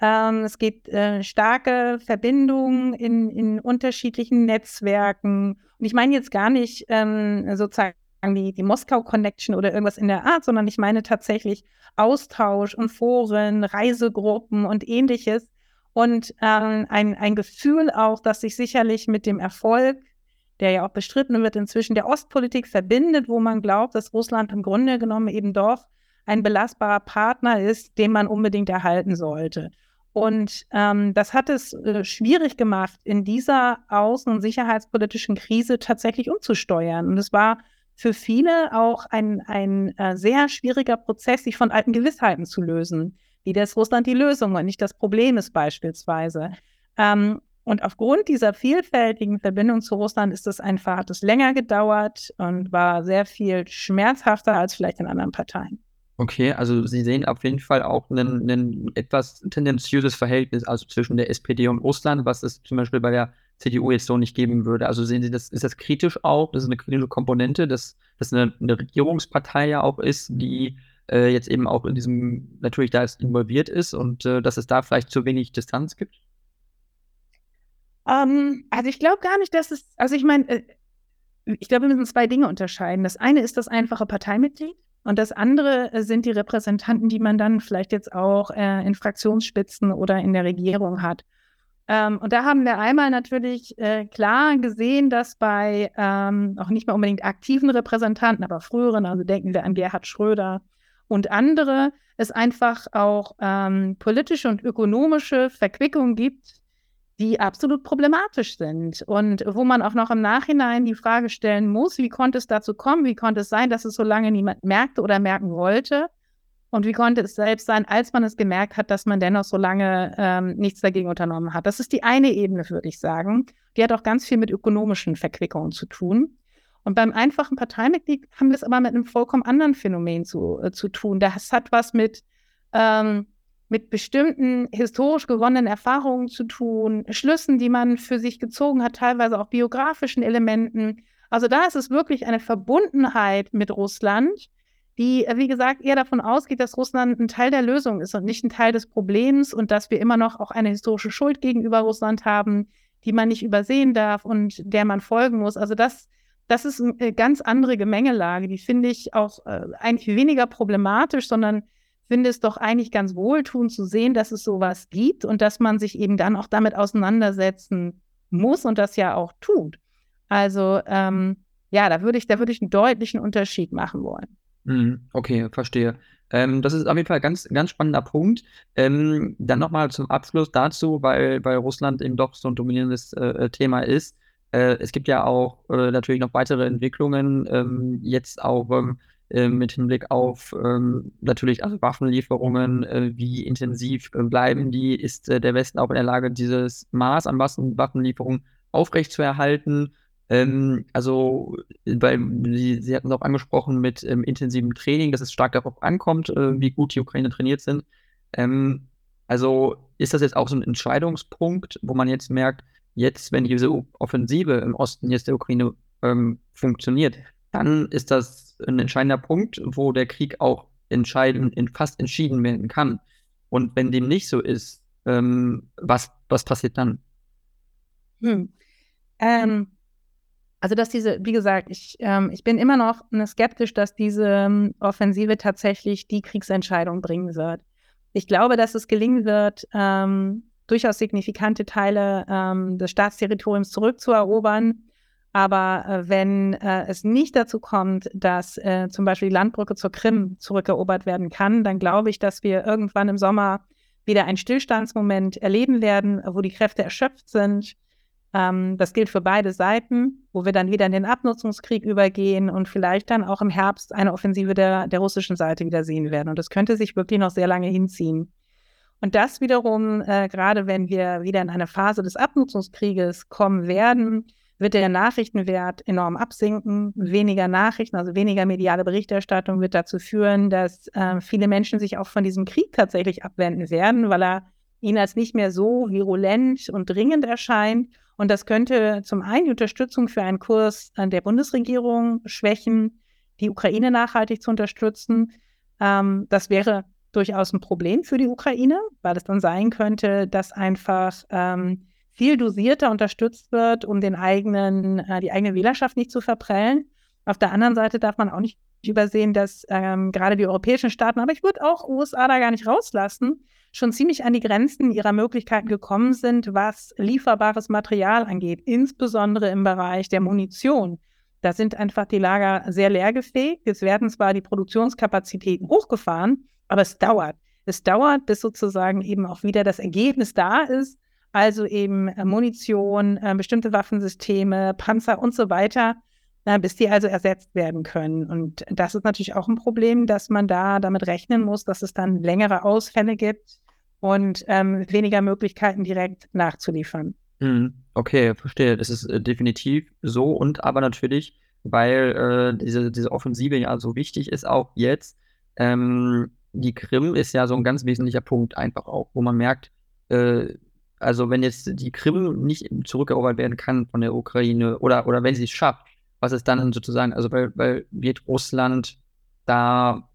Ähm, es gibt äh, starke Verbindungen in, in unterschiedlichen Netzwerken. Und ich meine jetzt gar nicht ähm, sozusagen die, die Moskau-Connection oder irgendwas in der Art, sondern ich meine tatsächlich Austausch und Foren, Reisegruppen und ähnliches. Und ähm, ein, ein Gefühl auch, dass sich sicherlich mit dem Erfolg der ja auch bestritten wird, inzwischen der Ostpolitik verbindet, wo man glaubt, dass Russland im Grunde genommen eben doch ein belastbarer Partner ist, den man unbedingt erhalten sollte. Und ähm, das hat es äh, schwierig gemacht, in dieser außen- und sicherheitspolitischen Krise tatsächlich umzusteuern. Und es war für viele auch ein, ein äh, sehr schwieriger Prozess, sich von alten Gewissheiten zu lösen, wie das Russland die Lösung und nicht das Problem ist beispielsweise. Ähm, und aufgrund dieser vielfältigen Verbindung zu Russland ist es einfach, hat es länger gedauert und war sehr viel schmerzhafter als vielleicht in anderen Parteien. Okay, also Sie sehen auf jeden Fall auch ein, ein etwas tendenziöses Verhältnis also zwischen der SPD und Russland, was es zum Beispiel bei der CDU jetzt so nicht geben würde. Also sehen Sie das, ist das kritisch auch? Das ist eine kritische Komponente, dass das eine, eine Regierungspartei ja auch ist, die äh, jetzt eben auch in diesem, natürlich da involviert ist und äh, dass es da vielleicht zu wenig Distanz gibt? Ähm, also ich glaube gar nicht, dass es, also ich meine, äh, ich glaube, wir müssen zwei Dinge unterscheiden. Das eine ist das einfache Parteimitglied und das andere äh, sind die Repräsentanten, die man dann vielleicht jetzt auch äh, in Fraktionsspitzen oder in der Regierung hat. Ähm, und da haben wir einmal natürlich äh, klar gesehen, dass bei ähm, auch nicht mehr unbedingt aktiven Repräsentanten, aber früheren, also denken wir an Gerhard Schröder und andere, es einfach auch ähm, politische und ökonomische Verquickungen gibt, die absolut problematisch sind und wo man auch noch im Nachhinein die Frage stellen muss, wie konnte es dazu kommen, wie konnte es sein, dass es so lange niemand merkte oder merken wollte und wie konnte es selbst sein, als man es gemerkt hat, dass man dennoch so lange ähm, nichts dagegen unternommen hat. Das ist die eine Ebene, würde ich sagen. Die hat auch ganz viel mit ökonomischen Verquickungen zu tun. Und beim einfachen Parteimitglied haben wir es aber mit einem vollkommen anderen Phänomen zu, äh, zu tun. Das hat was mit ähm, mit bestimmten historisch gewonnenen Erfahrungen zu tun, Schlüssen, die man für sich gezogen hat, teilweise auch biografischen Elementen. Also da ist es wirklich eine Verbundenheit mit Russland, die, wie gesagt, eher davon ausgeht, dass Russland ein Teil der Lösung ist und nicht ein Teil des Problems und dass wir immer noch auch eine historische Schuld gegenüber Russland haben, die man nicht übersehen darf und der man folgen muss. Also das, das ist eine ganz andere Gemengelage, die finde ich auch äh, eigentlich weniger problematisch, sondern finde es doch eigentlich ganz wohltuend zu sehen, dass es sowas gibt und dass man sich eben dann auch damit auseinandersetzen muss und das ja auch tut. Also ähm, ja, da würde ich, da würde ich einen deutlichen Unterschied machen wollen. Mhm, okay, verstehe. Ähm, das ist auf jeden Fall ein ganz, ganz spannender Punkt. Ähm, dann nochmal zum Abschluss dazu, weil, weil Russland eben doch so ein dominierendes äh, Thema ist. Äh, es gibt ja auch äh, natürlich noch weitere Entwicklungen, ähm, jetzt auch ähm, äh, mit Hinblick auf ähm, natürlich also Waffenlieferungen, äh, wie intensiv äh, bleiben die, ist äh, der Westen auch in der Lage, dieses Maß an Waffen Waffenlieferungen aufrechtzuerhalten. Ähm, also, weil Sie, Sie hatten es auch angesprochen mit ähm, intensivem Training, dass es stark darauf ankommt, äh, wie gut die Ukraine trainiert sind. Ähm, also ist das jetzt auch so ein Entscheidungspunkt, wo man jetzt merkt, jetzt, wenn diese Offensive im Osten jetzt der Ukraine ähm, funktioniert, dann ist das ein entscheidender Punkt, wo der Krieg auch entscheiden, in, fast entschieden werden kann. Und wenn dem nicht so ist, ähm, was, was passiert dann? Hm. Ähm, also, dass diese, wie gesagt, ich, ähm, ich bin immer noch skeptisch, dass diese ähm, Offensive tatsächlich die Kriegsentscheidung bringen wird. Ich glaube, dass es gelingen wird, ähm, durchaus signifikante Teile ähm, des Staatsterritoriums zurückzuerobern aber äh, wenn äh, es nicht dazu kommt, dass äh, zum Beispiel die Landbrücke zur Krim zurückerobert werden kann, dann glaube ich, dass wir irgendwann im Sommer wieder einen Stillstandsmoment erleben werden, wo die Kräfte erschöpft sind. Ähm, das gilt für beide Seiten, wo wir dann wieder in den Abnutzungskrieg übergehen und vielleicht dann auch im Herbst eine Offensive der, der russischen Seite wieder sehen werden. Und das könnte sich wirklich noch sehr lange hinziehen. Und das wiederum, äh, gerade wenn wir wieder in eine Phase des Abnutzungskrieges kommen werden, wird der Nachrichtenwert enorm absinken. Weniger Nachrichten, also weniger mediale Berichterstattung wird dazu führen, dass äh, viele Menschen sich auch von diesem Krieg tatsächlich abwenden werden, weil er ihnen als nicht mehr so virulent und dringend erscheint. Und das könnte zum einen die Unterstützung für einen Kurs der Bundesregierung schwächen, die Ukraine nachhaltig zu unterstützen. Ähm, das wäre durchaus ein Problem für die Ukraine, weil es dann sein könnte, dass einfach ähm, viel dosierter unterstützt wird, um den eigenen, äh, die eigene Wählerschaft nicht zu verprellen. Auf der anderen Seite darf man auch nicht übersehen, dass ähm, gerade die europäischen Staaten, aber ich würde auch USA da gar nicht rauslassen, schon ziemlich an die Grenzen ihrer Möglichkeiten gekommen sind, was lieferbares Material angeht, insbesondere im Bereich der Munition. Da sind einfach die Lager sehr leergefegt. Es werden zwar die Produktionskapazitäten hochgefahren, aber es dauert. Es dauert, bis sozusagen eben auch wieder das Ergebnis da ist, also eben äh, Munition, äh, bestimmte Waffensysteme, Panzer und so weiter, bis die also ersetzt werden können. Und das ist natürlich auch ein Problem, dass man da damit rechnen muss, dass es dann längere Ausfälle gibt und ähm, weniger Möglichkeiten direkt nachzuliefern. Mhm. Okay, verstehe. Das ist äh, definitiv so und aber natürlich, weil äh, diese, diese Offensive ja so wichtig ist, auch jetzt. Ähm, die Krim ist ja so ein ganz wesentlicher Punkt einfach auch, wo man merkt, äh, also wenn jetzt die Krim nicht zurückerobert werden kann von der Ukraine oder, oder wenn sie es schafft, was ist dann sozusagen, also weil, weil wird Russland da,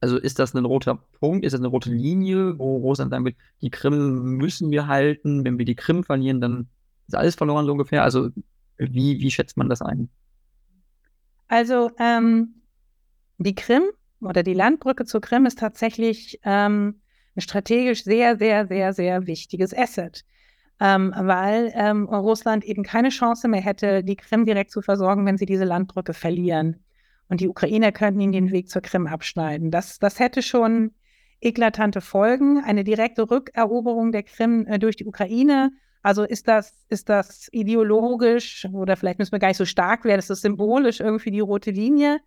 also ist das ein roter Punkt, ist das eine rote Linie, wo Russland sagen wird, die Krim müssen wir halten, wenn wir die Krim verlieren, dann ist alles verloren so ungefähr. Also wie, wie schätzt man das ein? Also ähm, die Krim oder die Landbrücke zur Krim ist tatsächlich ähm, ein strategisch sehr, sehr, sehr, sehr wichtiges Asset. Ähm, weil ähm, Russland eben keine Chance mehr hätte, die Krim direkt zu versorgen, wenn sie diese Landbrücke verlieren. Und die Ukrainer könnten ihnen den Weg zur Krim abschneiden. Das, das hätte schon eklatante Folgen. Eine direkte Rückeroberung der Krim äh, durch die Ukraine Also ist das, ist das ideologisch oder vielleicht müssen wir gar nicht so stark werden, ist das symbolisch irgendwie die rote Linie?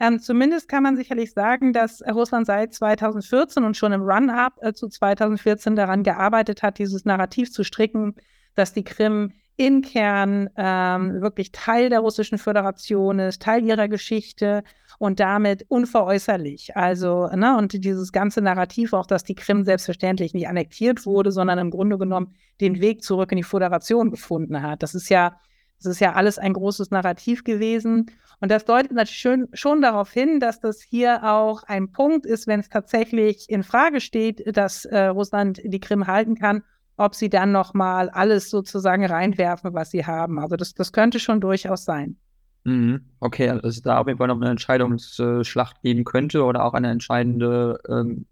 Ähm, zumindest kann man sicherlich sagen, dass Russland seit 2014 und schon im Run-up äh, zu 2014 daran gearbeitet hat, dieses Narrativ zu stricken, dass die Krim in Kern ähm, wirklich Teil der Russischen Föderation ist, Teil ihrer Geschichte und damit unveräußerlich. Also, ne, und dieses ganze Narrativ auch, dass die Krim selbstverständlich nicht annektiert wurde, sondern im Grunde genommen den Weg zurück in die Föderation gefunden hat. Das ist ja, das ist ja alles ein großes Narrativ gewesen. Und das deutet natürlich schon, schon darauf hin, dass das hier auch ein Punkt ist, wenn es tatsächlich in Frage steht, dass äh, Russland die Krim halten kann ob sie dann nochmal alles sozusagen reinwerfen, was sie haben. Also das, das könnte schon durchaus sein. Mhm. Okay, also es da auf jeden Fall noch eine Entscheidungsschlacht geben könnte oder auch eine entscheidende, ähm,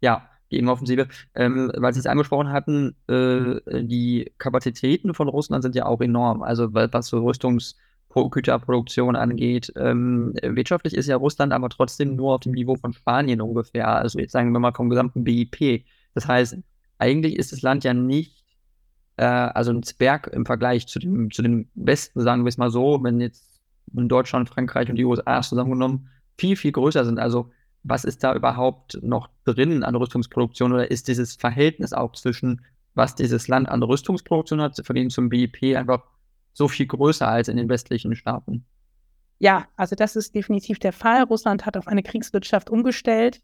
ja, Gegenoffensive. Ähm, weil Sie es angesprochen hatten, äh, die Kapazitäten von Russland sind ja auch enorm. Also was so Rüstungsgüterproduktion angeht. Ähm, wirtschaftlich ist ja Russland aber trotzdem nur auf dem Niveau von Spanien ungefähr. Also jetzt sagen wir mal vom gesamten BIP. Das heißt, eigentlich ist das Land ja nicht, äh, also ein Zwerg im Vergleich zu dem, zu dem Westen, sagen wir es mal so, wenn jetzt in Deutschland, Frankreich und die USA zusammengenommen viel, viel größer sind. Also was ist da überhaupt noch drin an Rüstungsproduktion oder ist dieses Verhältnis auch zwischen, was dieses Land an Rüstungsproduktion hat, verglichen zum BIP einfach so viel größer als in den westlichen Staaten? Ja, also das ist definitiv der Fall. Russland hat auf eine Kriegswirtschaft umgestellt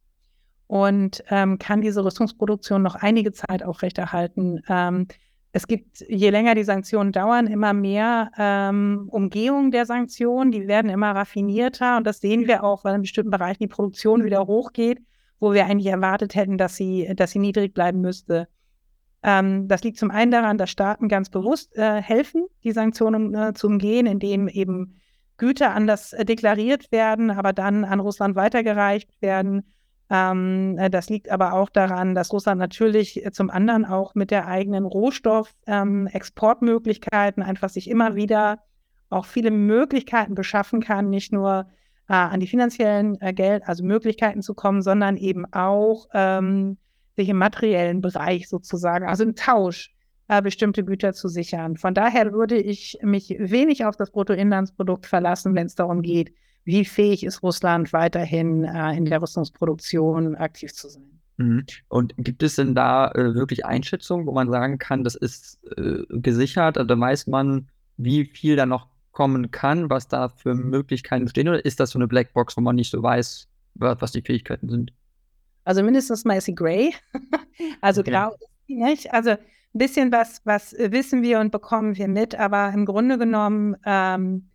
und ähm, kann diese Rüstungsproduktion noch einige Zeit aufrechterhalten. Ähm, es gibt, je länger die Sanktionen dauern, immer mehr ähm, Umgehungen der Sanktionen. Die werden immer raffinierter und das sehen wir auch, weil in bestimmten Bereichen die Produktion wieder hochgeht, wo wir eigentlich erwartet hätten, dass sie, dass sie niedrig bleiben müsste. Ähm, das liegt zum einen daran, dass Staaten ganz bewusst äh, helfen, die Sanktionen äh, zu umgehen, indem eben Güter anders äh, deklariert werden, aber dann an Russland weitergereicht werden ähm, äh, das liegt aber auch daran, dass Russland natürlich äh, zum anderen auch mit der eigenen Rohstoff-Exportmöglichkeiten ähm, einfach sich immer wieder auch viele Möglichkeiten beschaffen kann, nicht nur äh, an die finanziellen äh, Geld, also Möglichkeiten zu kommen, sondern eben auch ähm, sich im materiellen Bereich sozusagen, also im Tausch, äh, bestimmte Güter zu sichern. Von daher würde ich mich wenig auf das Bruttoinlandsprodukt verlassen, wenn es darum geht, wie fähig ist Russland weiterhin äh, in der Rüstungsproduktion aktiv zu sein. Mhm. Und gibt es denn da äh, wirklich Einschätzungen, wo man sagen kann, das ist äh, gesichert? Also weiß man, wie viel da noch kommen kann, was da für Möglichkeiten bestehen? Oder ist das so eine Blackbox, wo man nicht so weiß, was die Fähigkeiten sind? Also mindestens mal ist sie gray. also okay. grau ist sie nicht. Also ein bisschen was, was wissen wir und bekommen wir mit, aber im Grunde genommen ähm,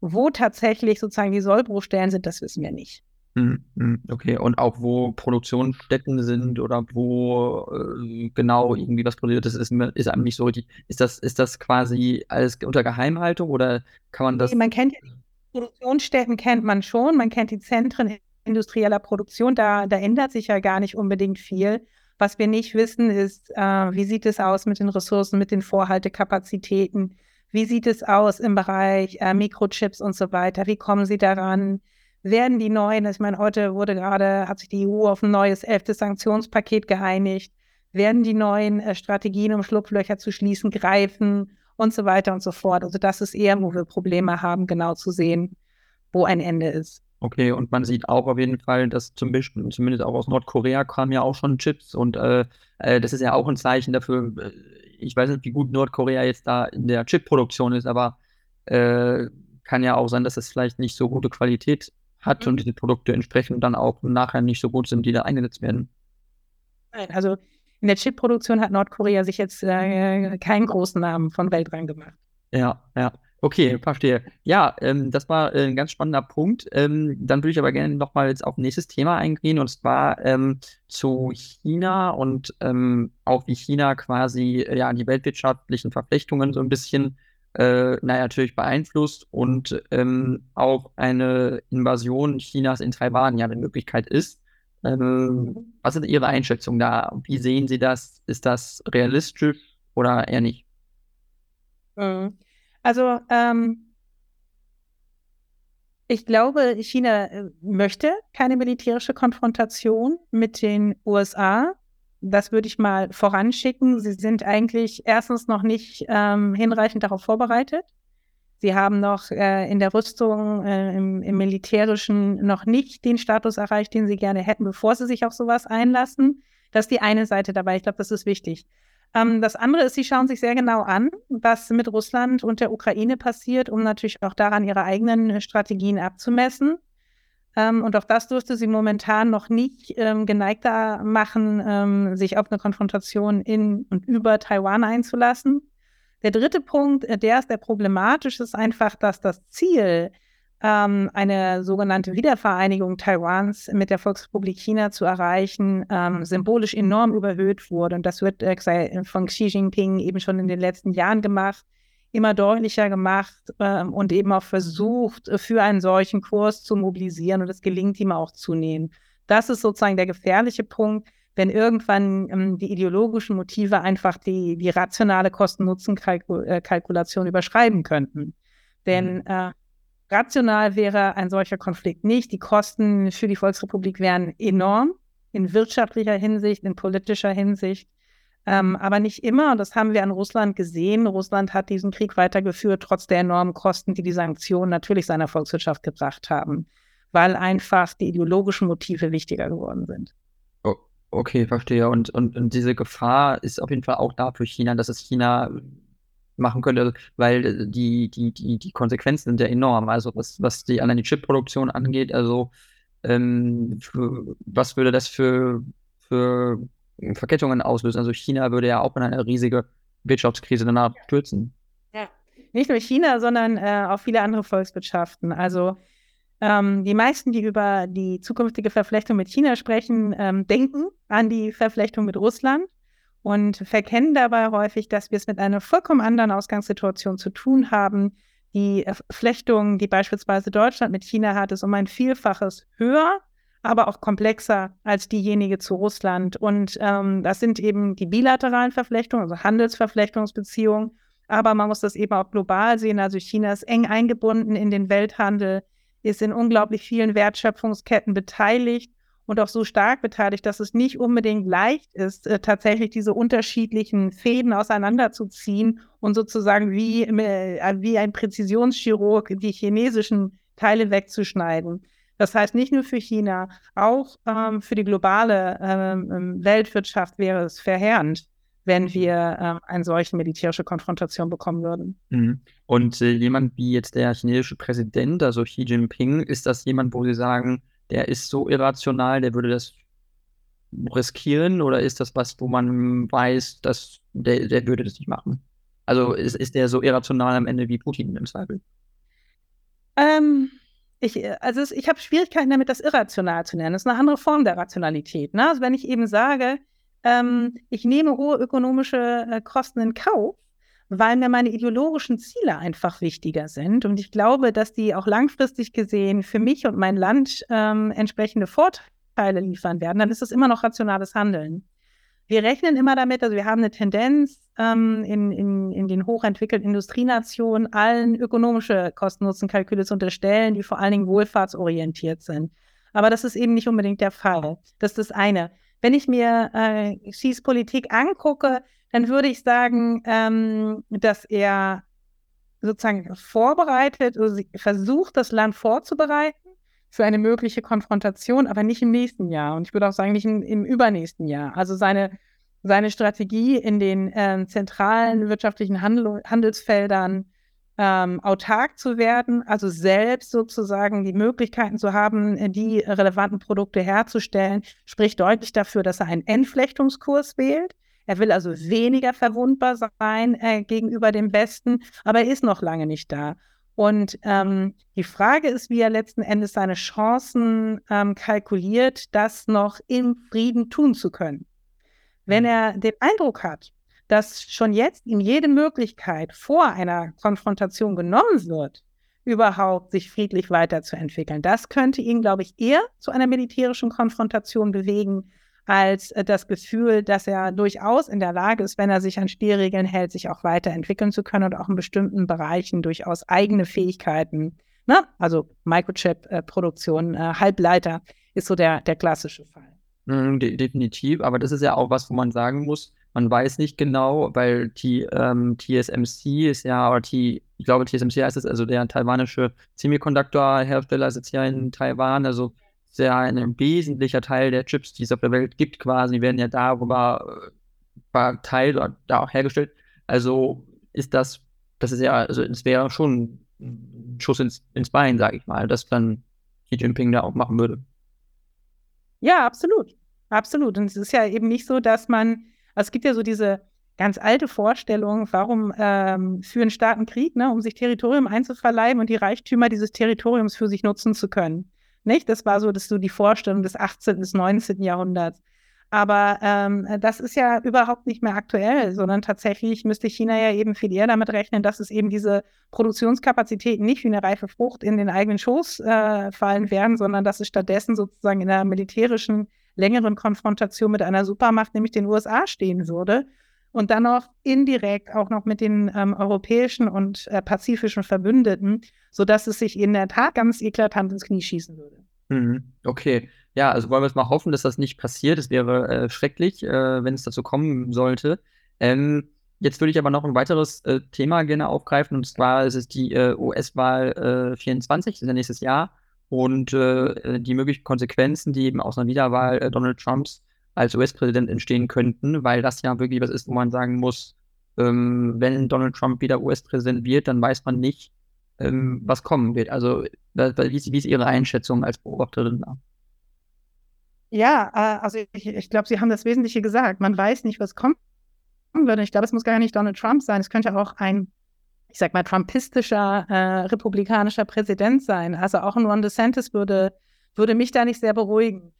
wo tatsächlich sozusagen die Sollbruchstellen sind, das wissen wir nicht. Hm, hm, okay, und auch wo Produktionsstätten sind oder wo äh, genau irgendwie was produziert ist, ist, ist einem nicht so richtig. Ist das, ist das quasi alles unter Geheimhaltung oder kann man das? Man kennt ja die Produktionsstätten kennt man schon, man kennt die Zentren industrieller Produktion, da, da ändert sich ja gar nicht unbedingt viel. Was wir nicht wissen, ist, äh, wie sieht es aus mit den Ressourcen, mit den Vorhaltekapazitäten, wie sieht es aus im Bereich äh, Mikrochips und so weiter? Wie kommen Sie daran? Werden die neuen, ich meine, heute wurde gerade, hat sich die EU auf ein neues elftes Sanktionspaket geeinigt. Werden die neuen äh, Strategien, um Schlupflöcher zu schließen, greifen und so weiter und so fort? Also das ist eher, wo wir Probleme haben, genau zu sehen, wo ein Ende ist. Okay, und man sieht auch auf jeden Fall, dass zum Beispiel, zumindest auch aus Nordkorea kamen ja auch schon Chips und äh, äh, das ist ja auch ein Zeichen dafür, äh, ich weiß nicht, wie gut Nordkorea jetzt da in der Chip-Produktion ist, aber äh, kann ja auch sein, dass es vielleicht nicht so gute Qualität hat mhm. und diese Produkte entsprechend dann auch nachher nicht so gut sind, die da eingesetzt werden. Nein, also in der Chip-Produktion hat Nordkorea sich jetzt äh, keinen großen Namen von Weltrang gemacht. Ja, ja. Okay, verstehe. Ja, ähm, das war äh, ein ganz spannender Punkt. Ähm, dann würde ich aber gerne nochmal jetzt auf nächstes Thema eingehen und zwar ähm, zu China und ähm, auch wie China quasi äh, ja die weltwirtschaftlichen Verflechtungen so ein bisschen äh, naja, natürlich beeinflusst und ähm, auch eine Invasion Chinas in Taiwan ja eine Möglichkeit ist. Ähm, was sind Ihre Einschätzungen da? Wie sehen Sie das? Ist das realistisch oder eher nicht? Mhm. Also ähm, ich glaube, China äh, möchte keine militärische Konfrontation mit den USA. das würde ich mal voranschicken. Sie sind eigentlich erstens noch nicht ähm, hinreichend darauf vorbereitet. Sie haben noch äh, in der Rüstung, äh, im, im, Militärischen noch nicht den Status erreicht, den sie gerne hätten, bevor sie sich auf sowas einlassen. Das ist die eine Seite dabei. Ich glaube, das ist wichtig. Ähm, das andere ist, sie schauen sich sehr genau an, was mit Russland und der Ukraine passiert, um natürlich auch daran ihre eigenen Strategien abzumessen. Ähm, und auch das dürfte sie momentan noch nicht ähm, geneigter machen, ähm, sich auf eine Konfrontation in und über Taiwan einzulassen. Der dritte Punkt, äh, der ist der problematische, ist einfach, dass das Ziel, ähm, eine sogenannte Wiedervereinigung Taiwans mit der Volksrepublik China zu erreichen, ähm, symbolisch enorm überhöht wurde. Und das wird äh, von Xi Jinping eben schon in den letzten Jahren gemacht immer deutlicher gemacht ähm, und eben auch versucht, äh, für einen solchen Kurs zu mobilisieren. Und es gelingt ihm auch zunehmend. Das ist sozusagen der gefährliche Punkt, wenn irgendwann ähm, die ideologischen Motive einfach die, die rationale Kosten-Nutzen-Kalkulation äh, überschreiben könnten. Denn mhm. äh, rational wäre ein solcher Konflikt nicht. Die Kosten für die Volksrepublik wären enorm in wirtschaftlicher Hinsicht, in politischer Hinsicht. Ähm, aber nicht immer, und das haben wir an Russland gesehen. Russland hat diesen Krieg weitergeführt, trotz der enormen Kosten, die die Sanktionen natürlich seiner Volkswirtschaft gebracht haben, weil einfach die ideologischen Motive wichtiger geworden sind. Oh, okay, verstehe. Und, und, und diese Gefahr ist auf jeden Fall auch da für China, dass es China machen könnte, weil die, die, die, die Konsequenzen sind ja enorm. Also was, was die allein die Chipproduktion angeht, also ähm, für, was würde das für, für Verkettungen auslösen. Also China würde ja auch in eine riesige Wirtschaftskrise danach stürzen. Ja, nicht nur China, sondern äh, auch viele andere Volkswirtschaften. Also ähm, die meisten, die über die zukünftige Verflechtung mit China sprechen, ähm, denken an die Verflechtung mit Russland und verkennen dabei häufig, dass wir es mit einer vollkommen anderen Ausgangssituation zu tun haben. Die Flechtung, die beispielsweise Deutschland mit China hat, ist um ein Vielfaches höher aber auch komplexer als diejenige zu Russland. Und ähm, das sind eben die bilateralen Verflechtungen, also Handelsverflechtungsbeziehungen. Aber man muss das eben auch global sehen. Also China ist eng eingebunden in den Welthandel, ist in unglaublich vielen Wertschöpfungsketten beteiligt und auch so stark beteiligt, dass es nicht unbedingt leicht ist, äh, tatsächlich diese unterschiedlichen Fäden auseinanderzuziehen und sozusagen wie, äh, wie ein Präzisionschirurg die chinesischen Teile wegzuschneiden. Das heißt, nicht nur für China, auch ähm, für die globale ähm, ähm, Weltwirtschaft wäre es verheerend, wenn mhm. wir ähm, eine solche militärische Konfrontation bekommen würden. Mhm. Und äh, jemand wie jetzt der chinesische Präsident, also Xi Jinping, ist das jemand, wo Sie sagen, der ist so irrational, der würde das riskieren oder ist das was, wo man weiß, dass der, der würde das nicht machen? Also ist, ist der so irrational am Ende wie Putin im Zweifel? Ähm, ich, also ich habe Schwierigkeiten damit, das irrational zu nennen. Das ist eine andere Form der Rationalität. Ne? Also wenn ich eben sage, ähm, ich nehme hohe ökonomische äh, Kosten in Kauf, weil mir meine ideologischen Ziele einfach wichtiger sind. Und ich glaube, dass die auch langfristig gesehen für mich und mein Land ähm, entsprechende Vorteile liefern werden, dann ist es immer noch rationales Handeln. Wir rechnen immer damit, also wir haben eine Tendenz ähm, in, in, in den hochentwickelten Industrienationen, allen ökonomische Kosten-Nutzen-Kalküle zu unterstellen, die vor allen Dingen wohlfahrtsorientiert sind. Aber das ist eben nicht unbedingt der Fall. Das ist das eine. Wenn ich mir äh, Xis Politik angucke, dann würde ich sagen, ähm, dass er sozusagen vorbereitet, also versucht, das Land vorzubereiten für eine mögliche Konfrontation, aber nicht im nächsten Jahr. Und ich würde auch sagen, nicht im, im übernächsten Jahr. Also seine, seine Strategie in den äh, zentralen wirtschaftlichen Handel, Handelsfeldern ähm, autark zu werden, also selbst sozusagen die Möglichkeiten zu haben, die relevanten Produkte herzustellen, spricht deutlich dafür, dass er einen Entflechtungskurs wählt. Er will also weniger verwundbar sein äh, gegenüber dem Besten, aber er ist noch lange nicht da. Und ähm, die Frage ist, wie er letzten Endes seine Chancen ähm, kalkuliert, das noch im Frieden tun zu können. Wenn mhm. er den Eindruck hat, dass schon jetzt ihm jede Möglichkeit vor einer Konfrontation genommen wird, überhaupt sich friedlich weiterzuentwickeln, das könnte ihn, glaube ich, eher zu einer militärischen Konfrontation bewegen, als äh, das Gefühl, dass er durchaus in der Lage ist, wenn er sich an Spielregeln hält, sich auch weiterentwickeln zu können und auch in bestimmten Bereichen durchaus eigene Fähigkeiten, ne? also Microchip-Produktion, äh, Halbleiter ist so der, der klassische Fall. Mm, de definitiv, aber das ist ja auch was, wo man sagen muss, man weiß nicht genau, weil die ähm, TSMC ist ja, oder die, ich glaube TSMC heißt es, also der taiwanische Semiconductor-Hersteller sitzt ja in Taiwan, also ist ja ein wesentlicher Teil der Chips, die es auf der Welt gibt quasi, die werden ja darüber verteilt oder da auch hergestellt. Also ist das, das ist ja, also es wäre schon ein Schuss ins, ins Bein, sage ich mal, dass dann Xi Jinping da auch machen würde. Ja, absolut. Absolut. Und es ist ja eben nicht so, dass man, also es gibt ja so diese ganz alte Vorstellung, warum ähm, führen Staaten Krieg, ne, um sich Territorium einzuverleiben und die Reichtümer dieses Territoriums für sich nutzen zu können. Nicht? Das war so, dass so die Vorstellung des 18. bis 19. Jahrhunderts. Aber ähm, das ist ja überhaupt nicht mehr aktuell, sondern tatsächlich müsste China ja eben viel eher damit rechnen, dass es eben diese Produktionskapazitäten nicht wie eine reife Frucht in den eigenen Schoß äh, fallen werden, sondern dass es stattdessen sozusagen in einer militärischen, längeren Konfrontation mit einer Supermacht, nämlich den USA, stehen würde. Und dann noch indirekt auch noch mit den ähm, europäischen und äh, pazifischen Verbündeten, sodass es sich in der Tat ganz eklatant ins Knie schießen würde. Mhm. Okay. Ja, also wollen wir es mal hoffen, dass das nicht passiert. Es wäre äh, schrecklich, äh, wenn es dazu kommen sollte. Ähm, jetzt würde ich aber noch ein weiteres äh, Thema gerne aufgreifen, und zwar ist es die äh, US-Wahl 24, das ist ja nächstes Jahr, und äh, die möglichen Konsequenzen, die eben aus einer Wiederwahl äh, Donald Trumps als US-Präsident entstehen könnten, weil das ja wirklich was ist, wo man sagen muss, ähm, wenn Donald Trump wieder US-Präsident wird, dann weiß man nicht, ähm, was kommen wird. Also, wie ist, wie ist Ihre Einschätzung als Beobachterin da? Ja, äh, also ich, ich glaube, Sie haben das Wesentliche gesagt. Man weiß nicht, was kommen würde. Ich glaube, es muss gar nicht Donald Trump sein. Es könnte auch ein, ich sag mal, trumpistischer, äh, republikanischer Präsident sein. Also auch ein Ron DeSantis würde, würde mich da nicht sehr beruhigen.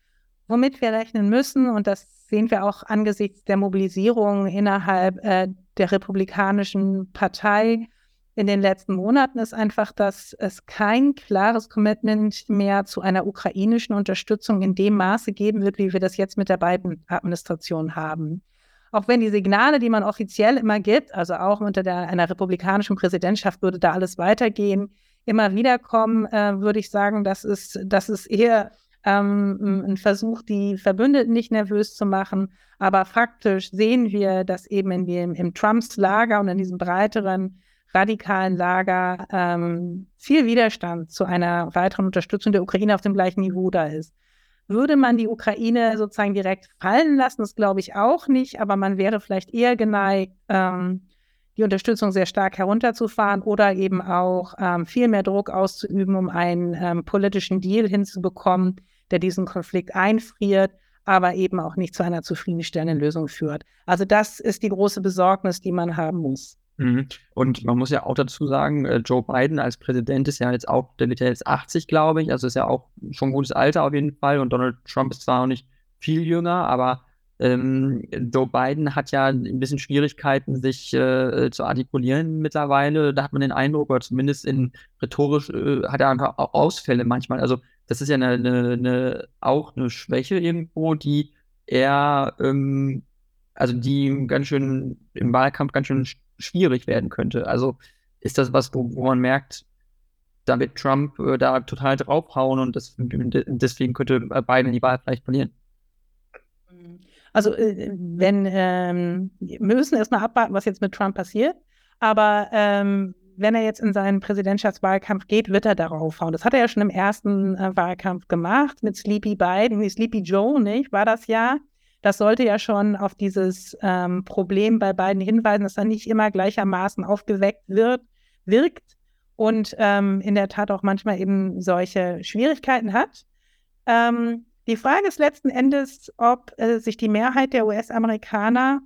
Womit wir rechnen müssen, und das sehen wir auch angesichts der Mobilisierung innerhalb äh, der Republikanischen Partei, in den letzten Monaten ist einfach, dass es kein klares Commitment mehr zu einer ukrainischen Unterstützung in dem Maße geben wird, wie wir das jetzt mit der beiden Administration haben. Auch wenn die Signale, die man offiziell immer gibt, also auch unter der, einer republikanischen Präsidentschaft würde da alles weitergehen, immer wieder kommen, äh, würde ich sagen, das ist, das ist eher ähm, ein Versuch, die Verbündeten nicht nervös zu machen. Aber faktisch sehen wir, dass eben in dem, im Trumps Lager und in diesem breiteren radikalen Lager ähm, viel Widerstand zu einer weiteren Unterstützung der Ukraine auf dem gleichen Niveau da ist. Würde man die Ukraine sozusagen direkt fallen lassen, das glaube ich auch nicht, aber man wäre vielleicht eher geneigt, ähm, die Unterstützung sehr stark herunterzufahren oder eben auch ähm, viel mehr Druck auszuüben, um einen ähm, politischen Deal hinzubekommen, der diesen Konflikt einfriert, aber eben auch nicht zu einer zufriedenstellenden Lösung führt. Also das ist die große Besorgnis, die man haben muss. Mhm. Und man muss ja auch dazu sagen, äh, Joe Biden als Präsident ist ja jetzt auch, der wird ja jetzt 80, glaube ich, also ist ja auch schon ein gutes Alter auf jeden Fall. Und Donald Trump ist zwar noch nicht viel jünger, aber ähm, Joe Biden hat ja ein bisschen Schwierigkeiten, sich äh, zu artikulieren mittlerweile. Da hat man den Eindruck, oder zumindest in rhetorisch äh, hat er einfach Ausfälle manchmal. Also das ist ja eine, eine, eine, auch eine Schwäche irgendwo, die er, ähm, also die ganz schön im Wahlkampf ganz schön schwierig werden könnte. Also ist das was, wo, man merkt, da wird Trump äh, da total draufhauen und das, deswegen könnte äh, Biden die Wahl vielleicht verlieren. Also, äh, wenn ähm, wir müssen erstmal abwarten, was jetzt mit Trump passiert. Aber ähm, wenn er jetzt in seinen Präsidentschaftswahlkampf geht, wird er darauf hauen. Das hat er ja schon im ersten äh, Wahlkampf gemacht mit Sleepy Biden, Sleepy Joe, nicht? War das ja? Das sollte ja schon auf dieses ähm, Problem bei beiden hinweisen, dass er nicht immer gleichermaßen aufgeweckt wird, wirkt und ähm, in der Tat auch manchmal eben solche Schwierigkeiten hat. Ähm, die Frage ist letzten Endes, ob äh, sich die Mehrheit der US-Amerikaner,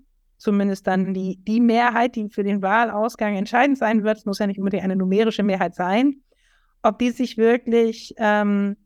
zumindest dann die, die Mehrheit, die für den Wahlausgang entscheidend sein wird, es muss ja nicht unbedingt eine numerische Mehrheit sein, ob die sich wirklich ähm,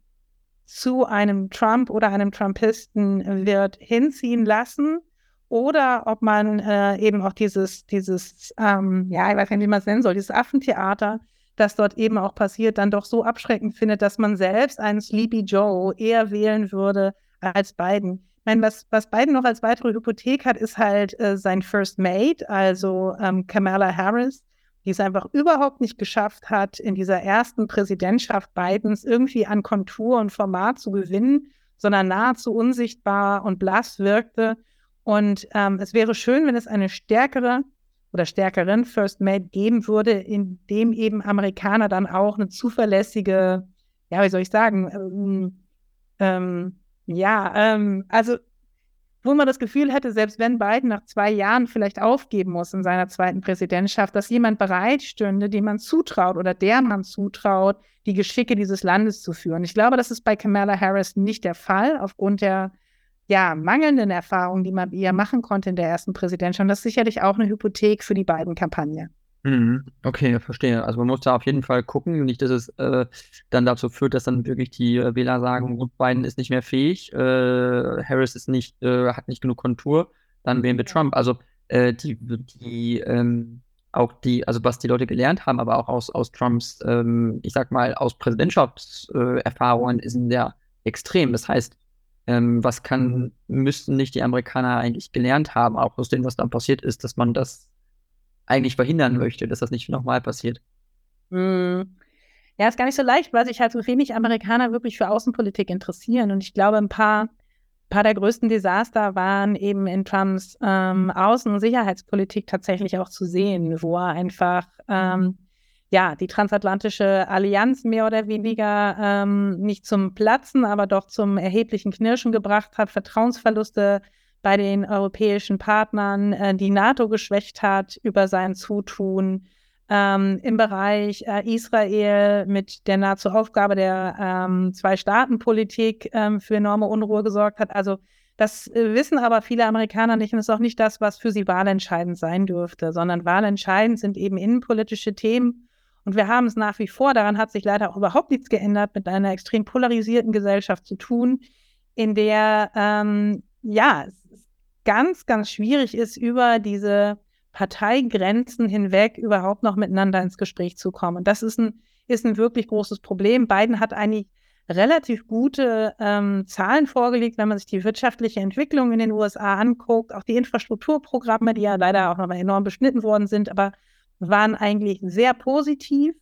zu einem Trump oder einem Trumpisten wird hinziehen lassen oder ob man äh, eben auch dieses, dieses ähm, ja, ich weiß nicht, wie man es nennen soll, dieses Affentheater, das dort eben auch passiert, dann doch so abschreckend findet, dass man selbst einen Sleepy Joe eher wählen würde als Biden. Meine, was, was Biden noch als weitere Hypothek hat, ist halt äh, sein First Mate, also ähm, Kamala Harris, die es einfach überhaupt nicht geschafft hat, in dieser ersten Präsidentschaft Bidens irgendwie an Kontur und Format zu gewinnen, sondern nahezu unsichtbar und blass wirkte. Und ähm, es wäre schön, wenn es eine stärkere oder stärkeren First Mate geben würde, in dem eben Amerikaner dann auch eine zuverlässige, ja, wie soll ich sagen, ähm, ähm, ja, ähm, also wo man das Gefühl hätte, selbst wenn Biden nach zwei Jahren vielleicht aufgeben muss in seiner zweiten Präsidentschaft, dass jemand bereitstünde, dem man zutraut oder der man zutraut, die Geschicke dieses Landes zu führen. Ich glaube, das ist bei Kamala Harris nicht der Fall, aufgrund der ja, mangelnden Erfahrungen, die man ihr machen konnte in der ersten Präsidentschaft. Und das ist sicherlich auch eine Hypothek für die beiden Kampagnen. Mhm. Okay, verstehe. Also man muss da auf jeden Fall gucken, nicht, dass es äh, dann dazu führt, dass dann wirklich die äh, Wähler sagen, Biden ist nicht mehr fähig, äh, Harris ist nicht, äh, hat nicht genug Kontur, dann wählen wir Trump. Also äh, die, die ähm, auch die, also was die Leute gelernt haben, aber auch aus, aus Trumps, ähm, ich sag mal, aus Präsidentschaftserfahrungen äh, sind ja extrem. Das heißt, ähm, was kann, müssten nicht die Amerikaner eigentlich gelernt haben, auch aus dem, was dann passiert ist, dass man das eigentlich verhindern möchte, dass das nicht nochmal passiert. Hm. Ja, ist gar nicht so leicht, weil sich halt so wenig Amerikaner wirklich für Außenpolitik interessieren. Und ich glaube, ein paar, paar der größten Desaster waren eben in Trumps ähm, Außen- und Sicherheitspolitik tatsächlich auch zu sehen, wo er einfach ähm, ja, die transatlantische Allianz mehr oder weniger ähm, nicht zum Platzen, aber doch zum erheblichen Knirschen gebracht hat, Vertrauensverluste bei den europäischen Partnern äh, die NATO geschwächt hat über sein Zutun. Ähm, Im Bereich äh, Israel mit der nahezu Aufgabe der ähm, Zwei-Staaten-Politik ähm, für enorme Unruhe gesorgt hat. Also das äh, wissen aber viele Amerikaner nicht und ist auch nicht das, was für sie wahlentscheidend sein dürfte, sondern wahlentscheidend sind eben innenpolitische Themen. Und wir haben es nach wie vor, daran hat sich leider auch überhaupt nichts geändert, mit einer extrem polarisierten Gesellschaft zu tun, in der ähm, ja, ganz, ganz schwierig ist, über diese Parteigrenzen hinweg überhaupt noch miteinander ins Gespräch zu kommen. Und das ist ein, ist ein wirklich großes Problem. Biden hat eigentlich relativ gute ähm, Zahlen vorgelegt, wenn man sich die wirtschaftliche Entwicklung in den USA anguckt, auch die Infrastrukturprogramme, die ja leider auch nochmal enorm beschnitten worden sind, aber waren eigentlich sehr positiv.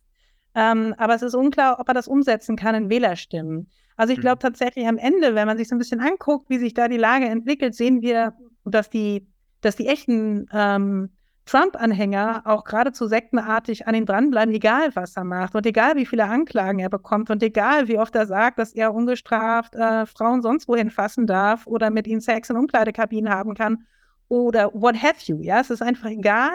Ähm, aber es ist unklar, ob er das umsetzen kann in Wählerstimmen. Also ich glaube mhm. tatsächlich am Ende, wenn man sich so ein bisschen anguckt, wie sich da die Lage entwickelt, sehen wir dass die, dass die echten ähm, Trump-Anhänger auch geradezu sektenartig an ihn dranbleiben, egal was er macht und egal wie viele Anklagen er bekommt und egal wie oft er sagt, dass er ungestraft äh, Frauen sonst wohin fassen darf oder mit ihnen Sex in Umkleidekabinen haben kann oder what have you. Ja, es ist einfach egal,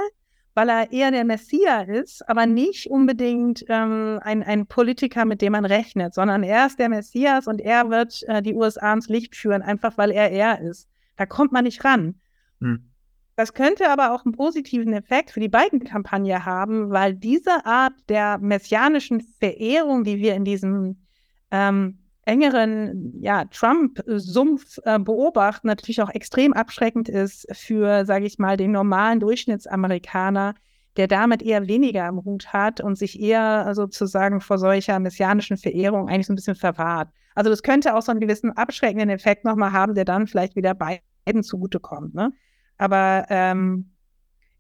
weil er eher der Messias ist, aber nicht unbedingt ähm, ein, ein Politiker, mit dem man rechnet, sondern er ist der Messias und er wird äh, die USA ins Licht führen, einfach weil er er ist. Da kommt man nicht ran. Hm. Das könnte aber auch einen positiven Effekt für die beiden Kampagne haben, weil diese Art der messianischen Verehrung, die wir in diesem ähm, engeren ja, Trump-Sumpf äh, beobachten, natürlich auch extrem abschreckend ist für, sage ich mal, den normalen Durchschnittsamerikaner, der damit eher weniger am Hut hat und sich eher sozusagen vor solcher messianischen Verehrung eigentlich so ein bisschen verwahrt. Also das könnte auch so einen gewissen abschreckenden Effekt nochmal haben, der dann vielleicht wieder bei beiden zugutekommt. Ne? Aber ähm,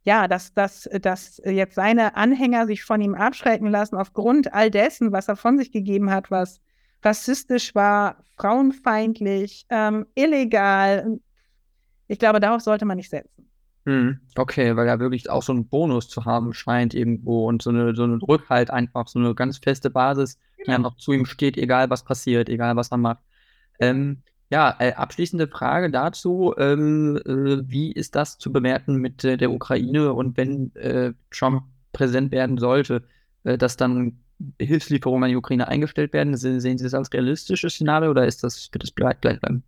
ja, dass, dass, dass jetzt seine Anhänger sich von ihm abschrecken lassen aufgrund all dessen, was er von sich gegeben hat, was rassistisch war, frauenfeindlich, ähm, illegal. Ich glaube, darauf sollte man nicht setzen. Hm, okay, weil er wirklich auch so einen Bonus zu haben scheint irgendwo und so eine, so eine Rückhalt einfach, so eine ganz feste Basis, genau. die einfach zu ihm steht, egal was passiert, egal was er macht. Ähm, ja, äh, abschließende Frage dazu. Ähm, äh, wie ist das zu bewerten mit äh, der Ukraine und wenn äh, Trump Präsident werden sollte, äh, dass dann Hilfslieferungen an die Ukraine eingestellt werden? Sehen, sehen Sie das als realistisches Szenario oder ist das, wird es gleich, gleich bleiben?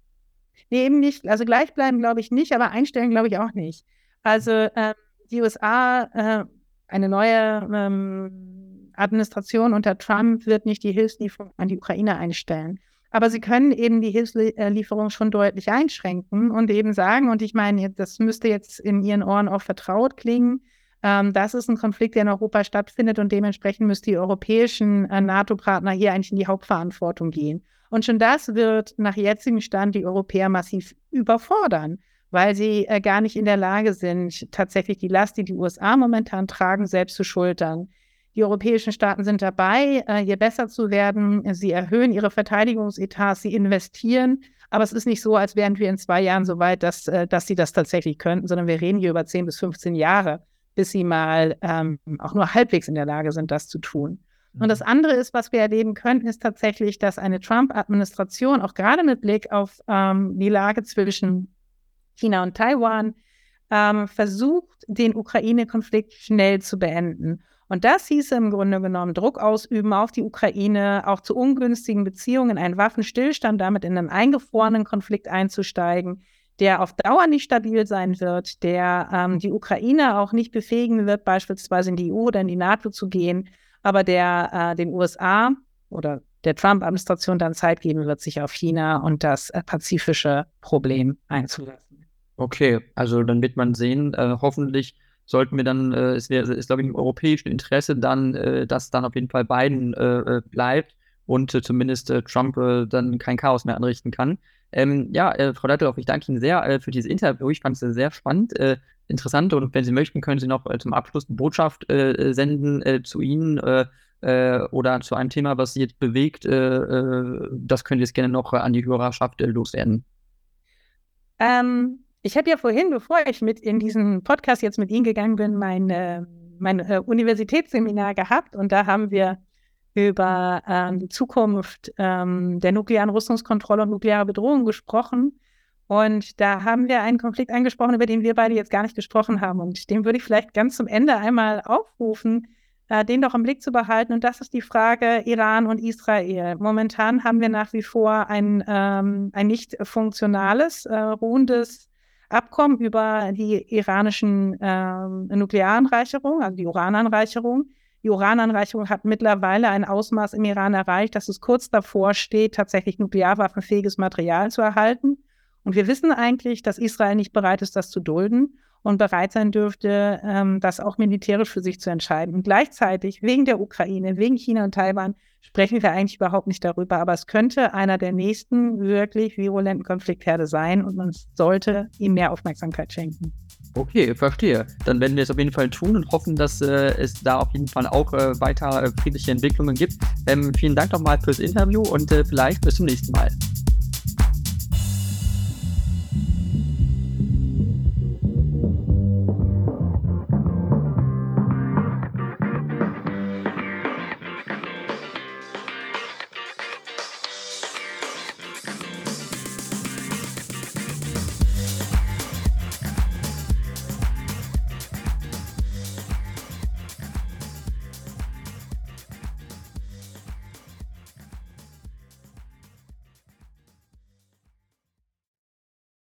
Nee, eben nicht. Also gleich bleiben glaube ich nicht, aber einstellen glaube ich auch nicht. Also ähm, die USA, äh, eine neue ähm, Administration unter Trump wird nicht die Hilfslieferung an die Ukraine einstellen. Aber sie können eben die Hilfslieferung schon deutlich einschränken und eben sagen, und ich meine, das müsste jetzt in Ihren Ohren auch vertraut klingen, ähm, das ist ein Konflikt, der in Europa stattfindet und dementsprechend müssen die europäischen äh, NATO-Partner hier eigentlich in die Hauptverantwortung gehen. Und schon das wird nach jetzigem Stand die Europäer massiv überfordern, weil sie äh, gar nicht in der Lage sind, tatsächlich die Last, die die USA momentan tragen, selbst zu schultern. Die europäischen Staaten sind dabei, äh, hier besser zu werden. Sie erhöhen ihre Verteidigungsetats, sie investieren, Aber es ist nicht so, als wären wir in zwei Jahren so weit, dass, äh, dass sie das tatsächlich könnten, sondern wir reden hier über 10 bis 15 Jahre, bis sie mal ähm, auch nur halbwegs in der Lage sind, das zu tun. Und das mhm. andere ist, was wir erleben könnten, ist tatsächlich, dass eine Trump-Administration, auch gerade mit Blick auf ähm, die Lage zwischen China und Taiwan, ähm, versucht, den Ukraine-Konflikt schnell zu beenden. Und das hieße im Grunde genommen Druck ausüben auf die Ukraine, auch zu ungünstigen Beziehungen, einen Waffenstillstand, damit in einen eingefrorenen Konflikt einzusteigen, der auf Dauer nicht stabil sein wird, der ähm, die Ukraine auch nicht befähigen wird, beispielsweise in die EU oder in die NATO zu gehen, aber der äh, den USA oder der Trump-Administration dann Zeit geben wird, sich auf China und das äh, pazifische Problem einzulassen. Okay, also dann wird man sehen, äh, hoffentlich sollten wir dann, äh, es wäre, ist glaube ich im europäischen Interesse dann, äh, dass dann auf jeden Fall Biden äh, äh bleibt und äh, zumindest äh, Trump dann kein Chaos mehr anrichten kann. Ähm, ja, Frau Leitloff, ich danke Ihnen sehr für dieses Interview. Ich fand es sehr spannend, interessant und wenn Sie möchten, können Sie noch zum Abschluss eine Botschaft senden zu Ihnen oder zu einem Thema, was Sie jetzt bewegt. das können Sie jetzt gerne noch an die Hörerschaft loswerden. Ähm, ich habe ja vorhin, bevor ich mit in diesen Podcast jetzt mit Ihnen gegangen bin, mein, äh, mein äh, Universitätsseminar gehabt und da haben wir über ähm, die Zukunft ähm, der nuklearen Rüstungskontrolle und nukleare Bedrohung gesprochen. Und da haben wir einen Konflikt angesprochen, über den wir beide jetzt gar nicht gesprochen haben. Und den würde ich vielleicht ganz zum Ende einmal aufrufen, äh, den doch im Blick zu behalten. Und das ist die Frage Iran und Israel. Momentan haben wir nach wie vor ein, ähm, ein nicht funktionales, äh, ruhendes Abkommen über die iranischen äh, Nuklearanreicherung, also die Urananreicherung. Die Urananreicherung hat mittlerweile ein Ausmaß im Iran erreicht, dass es kurz davor steht, tatsächlich nuklearwaffenfähiges Material zu erhalten. Und wir wissen eigentlich, dass Israel nicht bereit ist, das zu dulden und bereit sein dürfte, ähm, das auch militärisch für sich zu entscheiden. Und gleichzeitig, wegen der Ukraine, wegen China und Taiwan, sprechen wir eigentlich überhaupt nicht darüber. Aber es könnte einer der nächsten wirklich virulenten Konfliktherde sein und man sollte ihm mehr Aufmerksamkeit schenken. Okay, verstehe. Dann werden wir es auf jeden Fall tun und hoffen, dass äh, es da auf jeden Fall auch äh, weiter äh, friedliche Entwicklungen gibt. Ähm, vielen Dank nochmal fürs Interview und äh, vielleicht bis zum nächsten Mal.